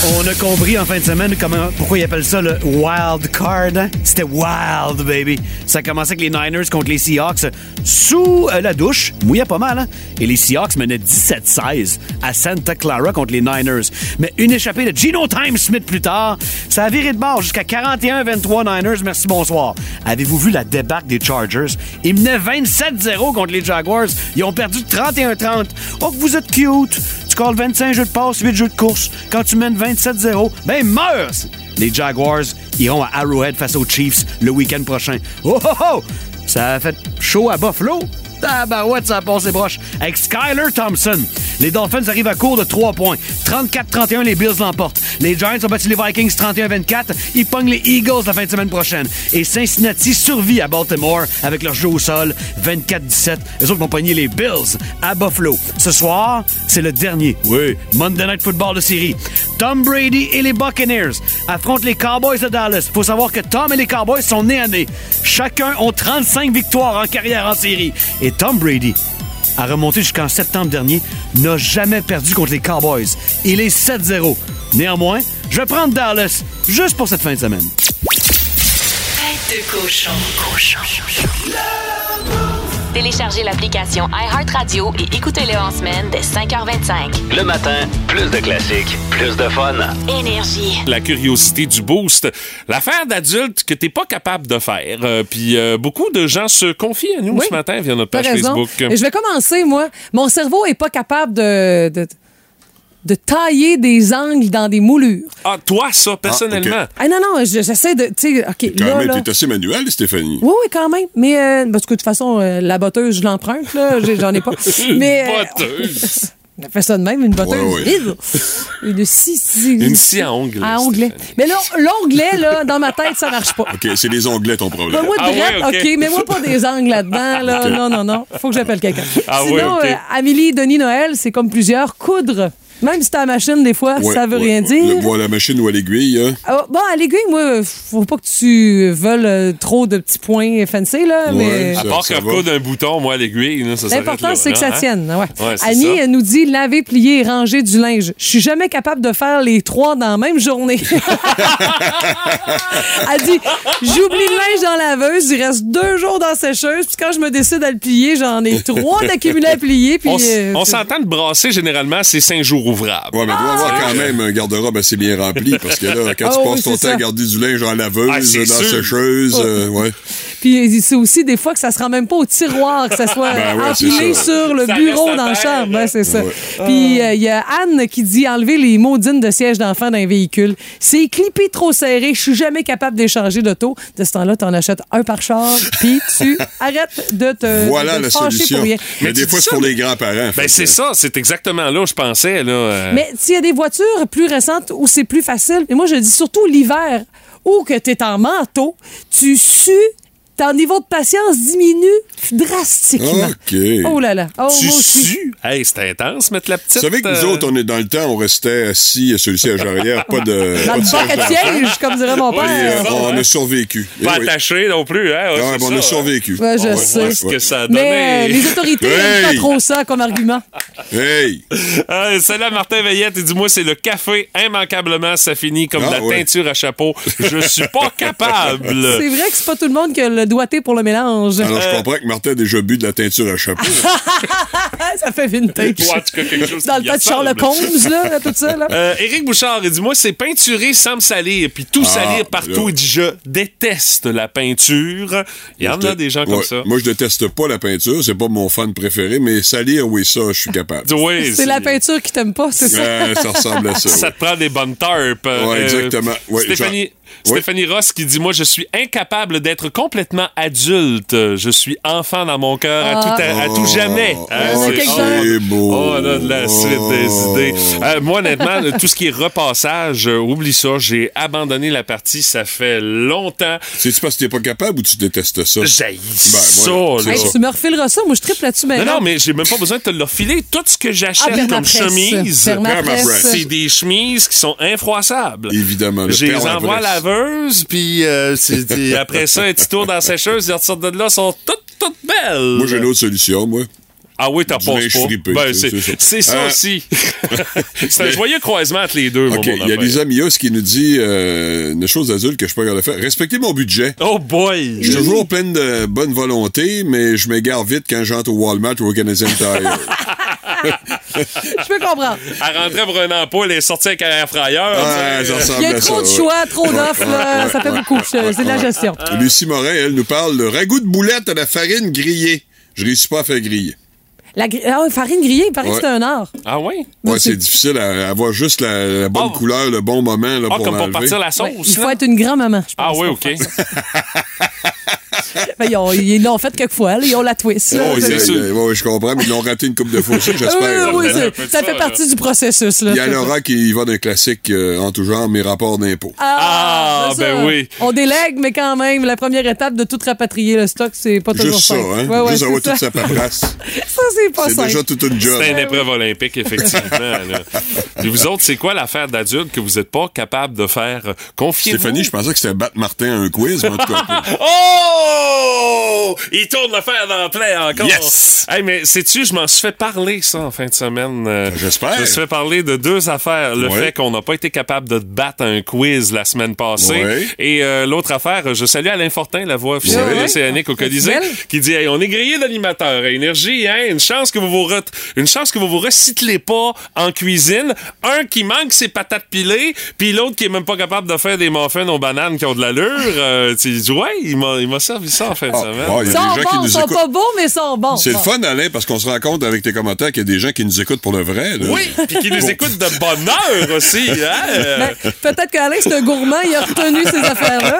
Speaker 8: On a compris en fin de semaine comment, pourquoi ils appellent ça le wild card. C'était wild, baby. Ça a commencé avec les Niners contre les Seahawks sous euh, la douche. Mouillait pas mal, hein? Et les Seahawks menaient 17-16 à Santa Clara contre les Niners. Mais une échappée de Gino Time Smith plus tard, ça a viré de bord jusqu'à 41-23 Niners. Merci, bonsoir. Avez-vous vu la débarque des Chargers? Ils menaient 27-0 contre les Jaguars. Ils ont perdu 31-30. Oh, que vous êtes cute! Tu calls 25 jeux de passe, 8 jeux de course. Quand tu mènes 27-0, ben meurs! Les Jaguars iront à Arrowhead face aux Chiefs le week-end prochain. Oh oh oh! Ça a fait chaud à Buffalo? Tabarouette, ça a passé broche. Avec Skyler Thompson, les Dolphins arrivent à court de 3 points. 34-31, les Bills l'emportent. Les Giants ont battu les Vikings 31-24. Ils pognent les Eagles la fin de semaine prochaine. Et Cincinnati survit à Baltimore avec leur jeu au sol 24-17. Les autres vont pogner les Bills à Buffalo. Ce soir, c'est le dernier. Oui, Monday Night Football de série. Tom Brady et les Buccaneers affrontent les Cowboys de Dallas. Faut savoir que Tom et les Cowboys sont nés à nez. Chacun ont 35 victoires en carrière en série. Et Tom Brady a remonté jusqu'en septembre dernier, n'a jamais perdu contre les Cowboys. Il est 7-0. Néanmoins, je vais prendre Dallas juste pour cette fin de semaine.
Speaker 3: Téléchargez l'application iHeartRadio et écoutez-le en semaine dès 5h25.
Speaker 6: Le matin, plus de classiques, plus de fun.
Speaker 3: Énergie.
Speaker 1: la curiosité du boost. L'affaire d'adulte que t'es pas capable de faire. Euh, Puis euh, beaucoup de gens se confient à nous
Speaker 2: Oui.
Speaker 1: ce matin via notre page
Speaker 2: raison.
Speaker 1: Facebook.
Speaker 2: Et je vais commencer, moi. Mon cerveau est pas capable de, de, de tailler des angles dans des moulures.
Speaker 1: Ah, toi, ça, personnellement?
Speaker 2: Ah non, non, je- j'essaie de. Tu sais, OK,
Speaker 9: Quand
Speaker 2: là,
Speaker 9: même,
Speaker 2: là.
Speaker 9: t'es assez manuel, Stéphanie.
Speaker 2: Oui, oui, quand même. Mais, euh, parce que de toute façon, euh, la botteuse, je l'emprunte, là. J'en ai pas. Mais. euh,
Speaker 1: Botteuse.
Speaker 2: On a fait ça de même, une botteuse.
Speaker 9: Ouais, ouais.
Speaker 2: vide. Une scie, scie-
Speaker 1: Une scie à onglet,
Speaker 2: À onglet. Mais là, l'onglet, là, dans ma tête, ça marche pas.
Speaker 9: OK, c'est les onglets ton problème.
Speaker 2: Ben, moi,
Speaker 1: Ah ouais, ok.
Speaker 2: Mais moi, pas des angles là-dedans. Là. Non, non, non. Faut que j'appelle quelqu'un.
Speaker 1: Ah
Speaker 2: Sinon, euh, Amélie, Denis, Noël, c'est comme plusieurs. Coudre. Même si t'as la machine, des fois,
Speaker 9: Ouais,
Speaker 2: ça veut
Speaker 9: ouais,
Speaker 2: rien dire.
Speaker 9: Le bois à la machine ou à l'aiguille, hein?
Speaker 2: Ah, bon, à l'aiguille, moi, faut pas que tu veuilles euh, trop de petits points fancy, là. mais...
Speaker 1: À part qu'un coup d'un bouton, moi, à l'aiguille, ça
Speaker 2: L'important, c'est que ça
Speaker 1: hein?
Speaker 2: tienne. Ouais.
Speaker 1: Ouais, c'est
Speaker 2: Annie
Speaker 1: ça.
Speaker 2: elle nous dit laver, plier et ranger du linge. Je suis jamais capable de faire les trois dans la même journée. elle dit j'oublie le linge dans la laveuse, il reste deux jours dans la sécheuse, puis quand je me décide à le plier, j'en ai trois d'accumulés à plier. Puis,
Speaker 1: On,
Speaker 2: euh,
Speaker 1: on s'entend de brasser, généralement, c'est cinq jours ouvrables.
Speaker 9: Ouais, mais tu dois avoir quand même un garde-robe assez bien rempli parce que là, quand
Speaker 2: Ah
Speaker 9: tu passes ton temps
Speaker 2: ça.
Speaker 9: à garder du linge en laveuse,
Speaker 1: Ah,
Speaker 9: dans la sécheuse, euh, ouais.
Speaker 2: Puis c'est aussi des fois que ça se rend même pas au tiroir, que ça soit
Speaker 9: Ben ouais,
Speaker 2: empilé sur le
Speaker 1: Ça
Speaker 2: bureau dans la chambre. Ben, c'est ça.
Speaker 9: Ouais.
Speaker 2: Puis euh, il y a Anne qui dit enlever les maudines de siège d'enfant d'un véhicule. C'est clippé trop serré. Je suis jamais capable d'échanger d'auto. De ce temps-là, tu en achètes un par char, puis tu arrêtes de te,
Speaker 9: Voilà
Speaker 2: de te
Speaker 9: la solution.
Speaker 2: pour rien.
Speaker 9: Mais,
Speaker 1: Mais
Speaker 9: des fois, c'est pour les grands-parents.
Speaker 1: Ben, c'est ça, c'est exactement là où je pensais. Là, euh.
Speaker 2: Mais s'il y a des voitures plus récentes où c'est plus facile, et moi je dis surtout l'hiver, où que tu es en manteau, tu sues, ton niveau de patience diminue drastiquement.
Speaker 9: OK.
Speaker 2: Oh là là. Oh,
Speaker 1: tu
Speaker 2: moi aussi.
Speaker 1: sues? Hey, c'est intense, mettre la petite...
Speaker 9: Vous savez que nous
Speaker 1: euh,
Speaker 9: autres, on est dans le temps, on restait assis sur le siège arrière, pas de.
Speaker 2: Dans
Speaker 9: pas
Speaker 2: le
Speaker 9: de siège
Speaker 2: comme dirait mon
Speaker 9: Et, euh,
Speaker 2: père.
Speaker 9: on a survécu. Eh
Speaker 1: Pas
Speaker 9: oui.
Speaker 1: attaché non plus, hein? Ouais,
Speaker 9: ben, on a
Speaker 1: hein.
Speaker 9: survécu.
Speaker 2: Ouais, je
Speaker 9: Ouais,
Speaker 2: sais.
Speaker 9: ouais,
Speaker 1: Ce que ça a donné.
Speaker 2: Mais euh, les autorités n'aiment
Speaker 9: Hey!
Speaker 2: pas trop ça comme argument.
Speaker 9: Hey!
Speaker 1: Euh, Celle-là, Martin Veillette, il dit Moi, c'est le café. Immanquablement, ça finit comme
Speaker 9: Ah,
Speaker 1: la
Speaker 9: ouais.
Speaker 1: teinture à chapeau. Je suis pas capable.
Speaker 2: C'est vrai que c'est pas tout le monde qui a le doigté pour le mélange.
Speaker 9: Alors,
Speaker 1: Euh.
Speaker 9: je comprends que Martin a déjà bu de la teinture à chapeau.
Speaker 2: ça fait vintage.
Speaker 1: Ouais, en tout cas, quelque chose
Speaker 2: Dans le temps de Charles
Speaker 1: ressemble.
Speaker 2: Combs, là, tout ça. Là.
Speaker 1: Euh, Éric Bouchard, il dit Moi, c'est peinturer sans me salir, puis tout
Speaker 9: Ah,
Speaker 1: salir partout.
Speaker 9: là.
Speaker 1: Il dit Je déteste la peinture. Il y en a des gens comme ça.
Speaker 9: Moi, je déteste pas la peinture, c'est pas mon fan préféré, mais salir, oui, ça, je suis capable.
Speaker 1: Oui,
Speaker 2: C'est la peinture qui t'aime pas, c'est ça?
Speaker 9: Ouais, ça ressemble à ça.
Speaker 1: Ça
Speaker 9: ouais.
Speaker 1: te prend des bonnes tarpes.
Speaker 9: Ouais, exactement. Ouais,
Speaker 1: Stéphanie, Stéphanie Ross qui dit Moi, je suis incapable d'être complètement adulte. Je suis enfant dans mon cœur à, tout, à, à tout jamais.
Speaker 9: Oh,
Speaker 1: Hein,
Speaker 9: oh,
Speaker 1: c'est-
Speaker 9: beau.
Speaker 1: Oh, on a de la suite des
Speaker 9: Oh.
Speaker 1: idées. Euh, moi, honnêtement, tout ce qui est repassage, euh, oublie ça. J'ai abandonné la partie, ça fait longtemps.
Speaker 9: C'est-tu parce que t'es pas capable ou tu détestes ça?
Speaker 1: J'ai ça,
Speaker 9: voilà,
Speaker 1: là.
Speaker 2: Hey, tu me refileras ça, moi je triple là-dessus
Speaker 1: Non,
Speaker 2: maintenant.
Speaker 1: non, mais j'ai même pas besoin de te le refiler. Tout ce que j'achète
Speaker 2: Ah,
Speaker 1: comme chemise, c'est des chemises qui sont infroissables.
Speaker 9: Évidemment. le
Speaker 1: Je les envoie à. Laveuse, puis euh, c'est- après ça, un petit tour dans la sécheuse, ils ressortent de là, sont toutes, toutes belles.
Speaker 9: Moi, j'ai une autre solution, moi.
Speaker 1: Ah oui, t'as
Speaker 9: Du
Speaker 1: pas Ben,
Speaker 9: c'est- ça.
Speaker 1: ça
Speaker 9: Euh,
Speaker 1: aussi. c'est un joyeux croisement entre les deux, mon
Speaker 9: OK,
Speaker 1: bon
Speaker 9: il y a. Lisa Mios qui nous dit euh, une chose adulte que je suis pas faire. Respectez mon budget.
Speaker 1: Oh boy!
Speaker 9: Je suis toujours pleine de bonne volonté, mais je m'égare vite quand j'entre au Walmart ou au Canadian Tire.
Speaker 2: Je peux comprendre.
Speaker 1: Elle rentrait pour un emploi, elle est sortie avec un air
Speaker 9: ressemble
Speaker 2: Il y a trop de
Speaker 9: ouais.
Speaker 2: choix, trop d'offres,
Speaker 9: ouais,
Speaker 2: ça fait
Speaker 9: ouais.
Speaker 2: beaucoup. C'est de la gestion.
Speaker 9: Lucie Morin, elle nous parle de ragoût de boulettes à la farine grillée. Je réussis pas à faire griller?
Speaker 2: La gri- ah, farine grillée, il paraît que c'est un art.
Speaker 1: Ah oui?
Speaker 9: Ouais,
Speaker 2: c'est-
Speaker 9: c'est difficile à avoir juste la, la bonne
Speaker 1: Ah.
Speaker 9: couleur, le bon moment là,
Speaker 1: Ah,
Speaker 9: pour
Speaker 1: comme pour partir la sauce.
Speaker 2: Ouais, il faut être une grand-maman, je pense.
Speaker 1: Ah oui, OK.
Speaker 2: Ben, ils ont- ils l'ont fait quelques fois, là. ils ont la twist. là.
Speaker 9: Oh,
Speaker 1: c'est sûr.
Speaker 9: je comprends, mais ils l'ont raté une coupe de fois aussi,
Speaker 2: Ah
Speaker 9: j'espère.
Speaker 2: oui, oui,
Speaker 1: de
Speaker 2: ça
Speaker 1: ça,
Speaker 2: fait partie du processus. Là.
Speaker 9: Il y a Laura qui va d'un classique euh, en tout genre, mes rapports d'impôts.
Speaker 1: Ah,
Speaker 2: c'est
Speaker 1: ben
Speaker 2: ça.
Speaker 1: oui.
Speaker 2: On délègue, mais quand même, la première étape de tout rapatrier le stock, c'est pas toujours
Speaker 9: Juste ça,
Speaker 2: simple.
Speaker 9: hein?
Speaker 2: Ouais, ouais,
Speaker 9: Juste
Speaker 2: c'est
Speaker 9: avoir
Speaker 2: ça.
Speaker 9: toute sa paperasse.
Speaker 2: Ça, c'est pas
Speaker 9: C'est déjà toute une job.
Speaker 1: C'est une épreuve olympique, effectivement. là. Et vous autres, c'est quoi l'affaire d'adulte que vous n'êtes pas capable de faire? Confiez-vous?
Speaker 9: Stéphanie, je pensais que c'était battre Martin à un quiz, mais en tout cas.
Speaker 1: Oh! Il tourne l'affaire dans le plein encore.
Speaker 9: Yes!
Speaker 1: Hey, mais sais-tu, je m'en suis fait parler, ça, en fin de semaine. Euh,
Speaker 9: J'espère.
Speaker 1: Je me suis fait parler de deux affaires. Le fait qu'on n'a pas été capable de te battre à un quiz la semaine passée.
Speaker 9: Ouais.
Speaker 1: Et euh, l'autre affaire, je salue Alain Fortin, la voix officielle de l'Océanique au Colisée, qui dit hey, on est grillé d'animateurs à énergie, hein, une chance que vous vous re- une chance que vous vous recyclez pas en cuisine. Un qui manque ses patates pilées, puis l'autre qui est même pas capable de faire des muffins aux bananes qui ont de l'allure. Euh, tu dis ouais, il m'a il m'a servi ça en fin de
Speaker 9: Ah,
Speaker 1: semaine.
Speaker 9: ouais, il y
Speaker 2: Ils
Speaker 9: a
Speaker 2: sont
Speaker 9: des gens qui
Speaker 2: bons,
Speaker 9: nous
Speaker 2: sont
Speaker 9: écoutent.
Speaker 2: pas beaux, mais ils sont bons.
Speaker 9: C'est le fun, Alain, parce qu'on se rend compte avec tes commentaires qu'il y a des gens qui nous écoutent pour le vrai. là.
Speaker 1: Oui, puis qui nous écoutent de bonne heure aussi. Hein?
Speaker 2: Ben, Peut-être qu'Alain, c'est un gourmand, il a retenu ces affaires-là.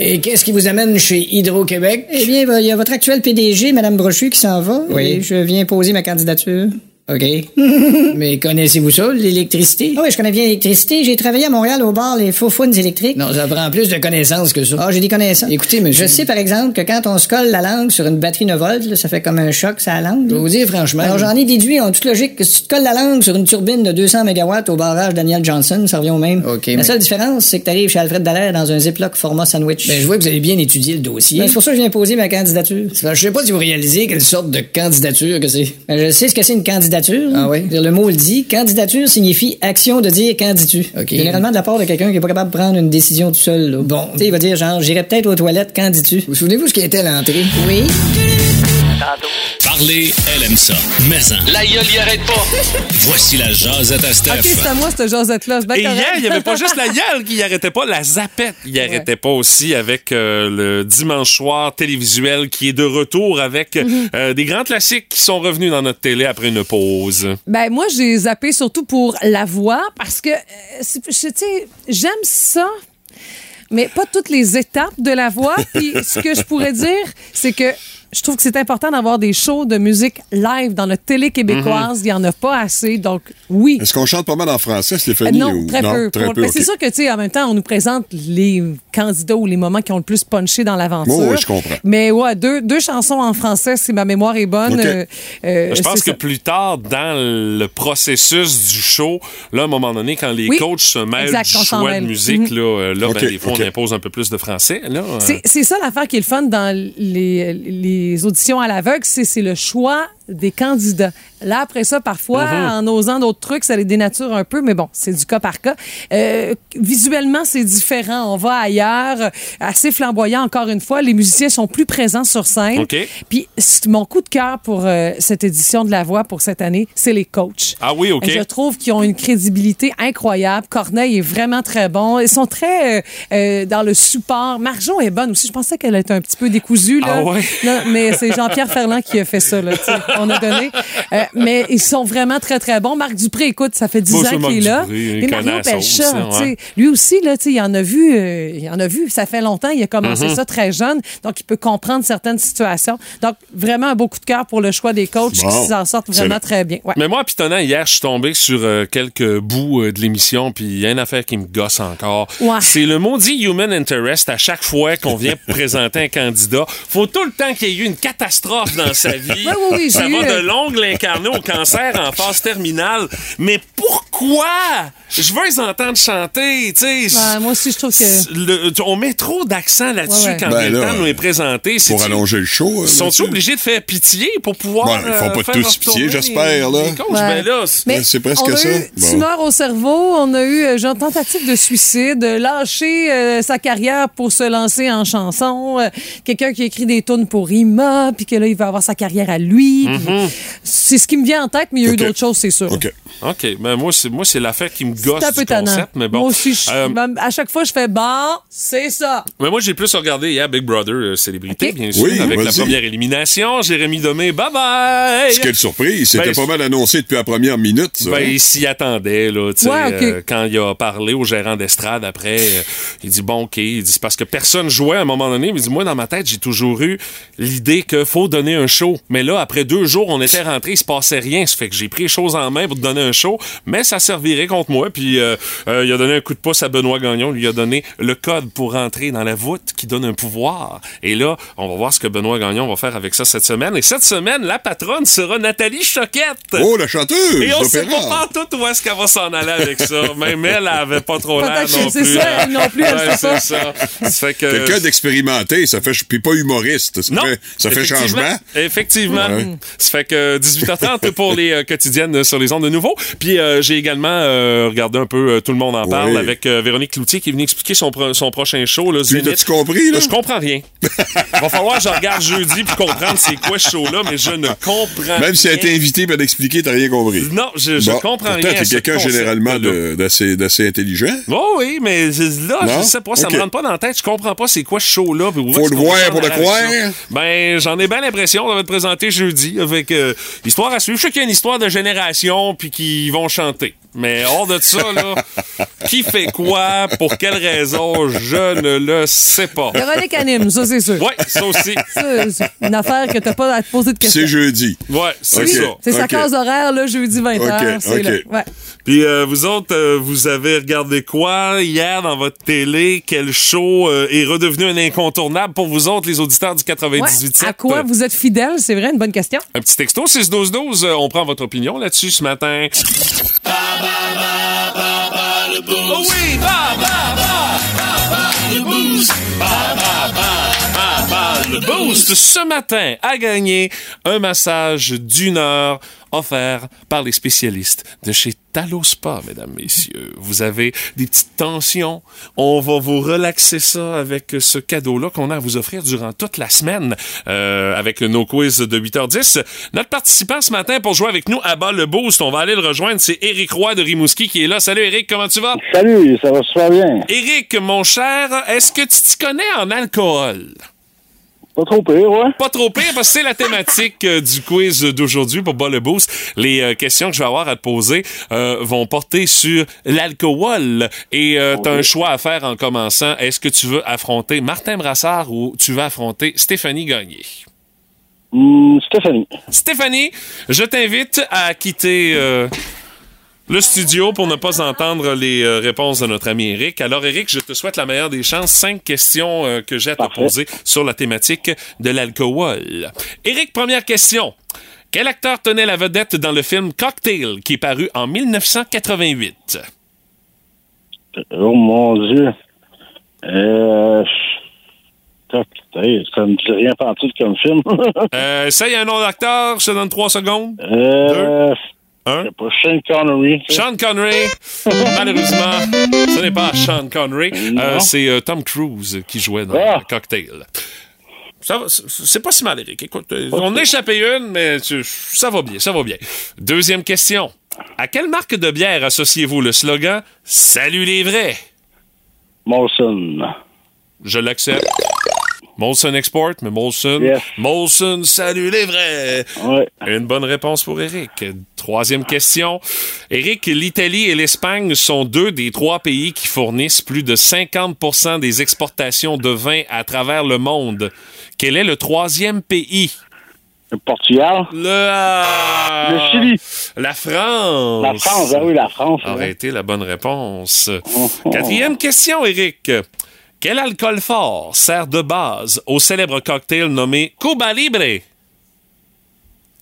Speaker 4: Et qu'est-ce qui vous amène chez Hydro-Québec? Eh bien, il y a votre actuel PDG, Mme Brochu, qui s'en va. Oui. Et je viens poser ma candidature. OK? Mais connaissez-vous ça, l'électricité? Ah oui, je connais bien l'électricité. J'ai travaillé à Montréal au bar Les Faux Founes électriques. Non, ça prend plus de connaissances que ça. Ah, j'ai des connaissances. Écoutez, monsieur. Je sais, par exemple, que quand on se colle la langue sur une batterie 9 volts, là, ça fait comme un choc sur la langue. Je vais vous dire franchement. Alors, j'en ai déduit en toute logique que si tu te colles la langue sur une turbine de 200 MW au barrage Daniel Johnson, ça revient au même. OK. La seule différence, c'est que t'arrives chez Alfred Dallaire dans un Ziploc format sandwich. Ben, je vois que vous avez bien étudié le dossier. c'est pour ça que je viens poser ma candidature. je sais pas si vous réalisez quelle sorte de candidature que c'est. Ben, je sais ce que c'est une candidature. Ah oui? Le mot le dit. Candidature signifie action de dire quand dis-tu. Généralement de la part de quelqu'un qui est pas capable de prendre une décision tout seul. là. Bon. Tu sais, il va dire genre, j'irai peut-être aux toilettes quand dis-tu? Vous souvenez-vous ce qui était l'entrée? Oui.
Speaker 6: Parler, elle aime ça. Mais en,
Speaker 7: La gueule y arrête pas.
Speaker 6: voici la jasette à Steph.
Speaker 2: OK, c'est à moi, cette bien
Speaker 1: Et hier, il n'y avait pas juste la gueule qui arrêtait pas, la zapette. Il arrêtait pas aussi avec euh, le dimanche soir télévisuel qui est de retour avec
Speaker 2: Mhm.
Speaker 1: euh, des grands classiques qui sont revenus dans notre télé après une pause.
Speaker 2: Ben moi j'ai zappé surtout pour la voix parce que euh, tu sais j'aime ça mais pas toutes les étapes de la voix puis ce que je pourrais dire c'est que je trouve que c'est important d'avoir des shows de musique live dans notre télé québécoise. Il y en a pas assez. Donc, oui.
Speaker 9: Est-ce qu'on chante pas mal en français,
Speaker 2: Euh,
Speaker 9: Stéphanie?
Speaker 2: non,
Speaker 9: ou-
Speaker 2: très peu.
Speaker 9: Très peu,
Speaker 2: mais. C'est sûr que, tu sais, en même temps, on nous présente les candidats ou les moments qui ont le plus punché dans l'aventure.
Speaker 9: Oui, oui, je comprends.
Speaker 2: Mais ouais, deux, deux chansons en français, si ma mémoire est bonne. Euh, euh,
Speaker 1: Je pense que
Speaker 2: ça.
Speaker 1: plus tard, dans le processus du show, là, à un moment donné, quand les
Speaker 2: Oui,
Speaker 1: coachs se mêlent
Speaker 2: exact,
Speaker 1: du choix
Speaker 2: mêle.
Speaker 1: de musique,
Speaker 2: Mhm.
Speaker 1: là, euh, là, ben, des fois, on impose un peu plus de français. Euh.
Speaker 2: C'est ça l'affaire qui est le fun dans les, les auditions à l'aveugle, c'est le choix des candidats. Là, après ça, parfois, en osant d'autres trucs, ça les dénature un peu, mais bon, c'est du cas par cas. Euh, visuellement, c'est différent. On va ailleurs, euh, assez flamboyant encore une fois. Les musiciens sont plus présents sur scène.
Speaker 1: OK.
Speaker 2: Puis mon coup de cœur pour euh, cette édition de La Voix pour cette année, c'est les coachs.
Speaker 1: Ah oui, OK.
Speaker 2: Je trouve qu'ils ont une crédibilité incroyable. Corneille est vraiment très bon. Ils sont très euh, euh, dans le support. Marjon est bonne aussi. Je pensais qu'elle était un petit peu décousue. Là.
Speaker 1: Ah ouais?
Speaker 2: Non, mais c'est Jean-Pierre Ferland qui a fait ça. Là. On a donné. Mais ils sont vraiment très, très bons. Marc Dupré, écoute, ça fait 10
Speaker 1: Moi,
Speaker 2: ans qu'il est là.
Speaker 1: Dupré,
Speaker 2: Et Mario Pelchat,
Speaker 1: hein,
Speaker 2: tu sais,
Speaker 1: ouais.
Speaker 2: lui aussi, là, tu sais, il en a vu, euh, il en a vu. Ça fait longtemps. Il a commencé
Speaker 1: Mm-hmm.
Speaker 2: ça très jeune. Donc, il peut comprendre certaines situations. Donc, vraiment un beau coup de cœur pour le choix des coachs
Speaker 9: Bon.
Speaker 2: qui s'en sortent vraiment très bien. Ouais.
Speaker 1: Mais moi, pitonnant hier, je suis tombé sur euh, quelques bouts euh, de l'émission, puis il y a une affaire qui me gosse encore.
Speaker 2: Ouais.
Speaker 1: C'est le maudit human interest à chaque fois qu'on vient présenter un candidat. Faut tout le temps qu'il y ait eu une catastrophe dans sa vie.
Speaker 2: Oui, oui, oui,
Speaker 1: Ça va
Speaker 2: eu,
Speaker 1: de
Speaker 2: euh,
Speaker 1: l'ongle incarné au cancer en phase terminale. Mais pourquoi? Je veux les entendre chanter, tu sais.
Speaker 2: Ouais, moi aussi, je trouve que.
Speaker 1: Le- on met trop d'accent là-dessus
Speaker 2: Ouais, ouais.
Speaker 1: quand
Speaker 9: Ben
Speaker 1: le
Speaker 9: là,
Speaker 1: temps nous les présenter.
Speaker 9: Pour allonger le show.
Speaker 1: Sont-ils
Speaker 9: là-dessus?
Speaker 1: obligés de faire pitié pour pouvoir.
Speaker 9: Bon, ils font
Speaker 1: euh,
Speaker 9: pas
Speaker 1: faire
Speaker 9: tous pitié, j'espère, là.
Speaker 1: Ben là, c'est-
Speaker 2: Mais
Speaker 9: c'est presque
Speaker 2: on a
Speaker 9: ça.
Speaker 2: eu
Speaker 9: Bon.
Speaker 2: tumeur au cerveau, on a eu euh, genre tentative de suicide, euh, lâcher euh, sa carrière pour se lancer en chanson, euh, quelqu'un qui écrit des tunes pour Rima, puis que là il va avoir sa carrière à lui. puis C'est ce qui me vient en tête, mais il y a eu d'autres choses, c'est sûr.
Speaker 9: OK.
Speaker 1: OK, ben moi, c'est, moi, c'est l'affaire qui me gosse
Speaker 2: C'est un
Speaker 1: du
Speaker 2: peu tannant.
Speaker 1: concept, mais bon.
Speaker 2: Moi aussi, je-
Speaker 1: Euh,
Speaker 2: même à chaque fois, je fais bon, c'est ça.
Speaker 1: mais moi, j'ai plus regardé hier Big Brother euh, Célébrité, bien sûr,
Speaker 9: Oui,
Speaker 1: avec la première élimination. Jérémy Domé, bye-bye!
Speaker 9: Quelle surprise. C'était
Speaker 1: Ben,
Speaker 9: pas mal annoncé depuis la première minute, ça.
Speaker 1: Ben, il s'y attendait, là, tu sais,
Speaker 2: Ouais, ok.
Speaker 1: euh, quand il a parlé au gérant d'estrade après, euh, il dit, bon, OK, il dit, c'est parce que personne jouait à un moment donné, mais il dit, moi, dans ma tête, j'ai toujours eu l'idée que faut donner un show. Mais là, après deux jours, on était rentrés, il se passait rien, ça fait que j'ai pris les choses en main pour te donner un show, mais ça servirait contre moi, puis euh, euh, il a donné un coup de pouce à Benoît Gagnon, lui a donné le code pour rentrer dans la voûte qui donne un pouvoir. Et là, on va voir ce que Benoît Gagnon va faire avec ça cette semaine. Et cette semaine, la patronne sera Nathalie Choquette.
Speaker 9: Oh, la chanteuse
Speaker 1: Et on sait pas tout où est-ce qu'elle va s'en aller avec ça. Même elle, elle avait pas trop l'air non
Speaker 2: c'est
Speaker 1: plus.
Speaker 2: ça,
Speaker 1: hein.
Speaker 2: elle non plus, elle
Speaker 1: Ouais,
Speaker 2: sait pas.
Speaker 1: c'est ça. Ça fait que...
Speaker 9: Quelqu'un d'expérimenté, ça fait, puis pas humoriste. Ça
Speaker 1: Non,
Speaker 9: fait, ça fait
Speaker 1: effectivement.
Speaker 9: changement.
Speaker 1: Effectivement.
Speaker 9: Ouais.
Speaker 1: Ça fait que 18h30 pour les euh, quotidiennes sur les ondes de nouveau. Puis euh, j'ai également euh, regardé un peu Tout le monde en parle
Speaker 9: Oui.
Speaker 1: avec Véronique Cloutier qui est venue expliquer son, pro- son prochain show. Là,
Speaker 9: Tu
Speaker 1: Zénith.
Speaker 9: compris, là?
Speaker 1: Je comprends rien. Va falloir que je regarde jeudi pour comprendre c'est quoi ce show-là, mais je ne comprends
Speaker 9: Même si elle a été invitée pour l'expliquer, t'as rien compris.
Speaker 1: Non, je, je
Speaker 9: Bon,
Speaker 1: comprends rien. Ce
Speaker 9: quelqu'un généralement d'assez intelligent.
Speaker 1: Oh oui, mais là,
Speaker 9: Non?
Speaker 1: je sais pas, ça
Speaker 9: Ok.
Speaker 1: me rentre pas dans la tête. Je comprends pas c'est quoi ce show-là.
Speaker 9: Faut le voir pour le croire.
Speaker 1: Ben, j'en ai bien l'impression. On va te présenter jeudi avec euh, histoire à suivre. Je sais qu'il y a une histoire de génération puis qu'ils vont chanter. Mais hors de ça, là, qui fait quoi, pour quelle raison, je ne le sais pas.
Speaker 2: Véronique anime, ça, c'est sûr.
Speaker 1: Ouais, ça aussi.
Speaker 2: C'est une affaire que t'as pas à te poser de questions.
Speaker 9: C'est jeudi.
Speaker 1: Ouais, c'est ça.
Speaker 2: C'est sa case horaire, là, jeudi 20h.
Speaker 9: Ok,
Speaker 2: c'est
Speaker 9: ok.
Speaker 2: là. Ouais.
Speaker 1: Puis euh, vous autres, euh, vous avez regardé quoi hier dans votre télé? Quel show euh, est redevenu un incontournable pour vous autres, les auditeurs du
Speaker 2: Ouais.
Speaker 1: 98.7?
Speaker 2: À quoi vous êtes fidèles? C'est vrai, une bonne question.
Speaker 1: Un petit texto 6-12-12, euh, on prend votre opinion là-dessus ce matin. Oh oui, ba, ba, ba, ba, ba, le boost. Ba, ba, ba, ba, ba, le boost. Ce matin a gagné un massage d'une heure offert par les spécialistes de chez Talospa, mesdames, messieurs. Vous avez des petites tensions. On va vous relaxer ça avec ce cadeau-là qu'on a à vous offrir durant toute la semaine euh, avec nos quiz de 8h10. Notre participant ce matin pour jouer avec nous à bas le boost, on va aller le rejoindre, c'est Éric Roy de Rimouski qui est là. Salut Éric, comment tu vas?
Speaker 10: Salut, ça va super bien.
Speaker 1: Éric, mon cher, est-ce que tu t'y connais en alcool?
Speaker 10: Pas trop pire, ouais.
Speaker 1: Pas trop pire, parce que c'est la thématique euh, du quiz d'aujourd'hui pour Bas le Boost. Les euh, questions que je vais avoir à te poser euh, vont porter sur l'alcool. Et tu as un choix à faire en commençant. Est-ce que tu veux affronter Martin Brassard ou tu veux affronter Stéphanie Gagné?
Speaker 10: Hum, Stéphanie.
Speaker 1: Stéphanie, je t'invite à quitter le studio pour ne pas entendre les euh, réponses de notre ami Eric. Alors, Eric, je te souhaite la meilleure des chances. Cinq questions euh, que j'ai à te poser sur la thématique de l'alcool. Eric, première question. Quel acteur tenait la vedette dans le film Cocktail qui est paru en 1988?
Speaker 10: Oh mon Dieu. Euh, Cocktail, ça me dit rien partout comme film.
Speaker 1: Euh, essaye un nom d'acteur, je te donne trois secondes.
Speaker 10: euh. Pas, Sean Connery.
Speaker 1: Sean Connery, malheureusement, ce n'est pas Sean Connery, euh, c'est euh, Tom Cruise qui jouait dans
Speaker 10: Ah.
Speaker 1: Cocktail. C'est- pas si mal, Eric. Écoute, euh, on a échappé une, mais tu- ça va bien, ça va bien. Deuxième question. À quelle marque de bière associez-vous le slogan Salut les vrais?
Speaker 10: Molson.
Speaker 1: Je l'accepte. Molson Export, mais Molson.
Speaker 10: Yes.
Speaker 1: Molson, salut les vrais!
Speaker 10: Ouais.
Speaker 1: Une bonne réponse pour Eric. Troisième question. Eric, l'Italie et l'Espagne sont deux des trois pays qui fournissent plus de 50% des exportations de vin à travers le monde. Quel est le troisième pays?
Speaker 10: Le Portugal.
Speaker 1: Le, ah,
Speaker 10: Le Chili.
Speaker 1: La France.
Speaker 10: La France, ah oui, la France.
Speaker 1: Aurait
Speaker 10: ouais.
Speaker 1: été la bonne réponse.
Speaker 10: Oh.
Speaker 1: Quatrième question, Eric. Quel alcool fort sert de base au célèbre cocktail nommé Cuba Libre?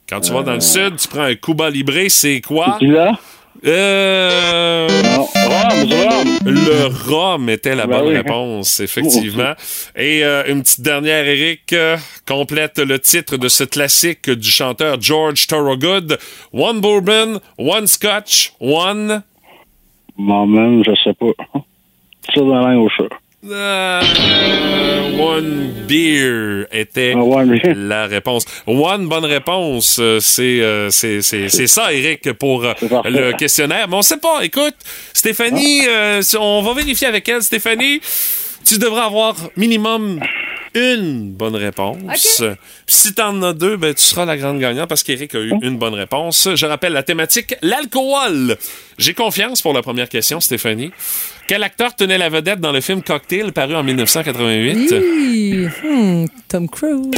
Speaker 1: Quand tu vas dans le sud, tu prends un Cuba Libre, c'est quoi? Euh...
Speaker 10: Rhum.
Speaker 1: Le rhum était la
Speaker 10: Ben
Speaker 1: bonne
Speaker 10: oui.
Speaker 1: réponse, effectivement. Et euh, une petite dernière, Eric, euh, complète le titre de ce classique du chanteur George Thorogood. One bourbon, one scotch, one...
Speaker 10: Moi-même, je sais pas. Ça dans au chat.
Speaker 1: Euh, one beer était
Speaker 10: Ah,
Speaker 1: la réponse. One bonne réponse, euh, c'est euh, c'est ça, Eric, pour euh, le questionnaire. Mais on sait pas. Écoute, Stéphanie, euh, si- on va vérifier avec elle. Stéphanie, tu devrais avoir minimum une bonne réponse. Si t'en as deux, ben, tu seras la grande gagnante parce qu'Éric a eu une bonne réponse. Je rappelle la thématique, l'alcool. J'ai confiance pour la première question, Stéphanie. Quel acteur tenait la vedette dans le film Cocktail paru en 1988?
Speaker 2: Hi, hmm, Tom Cruise.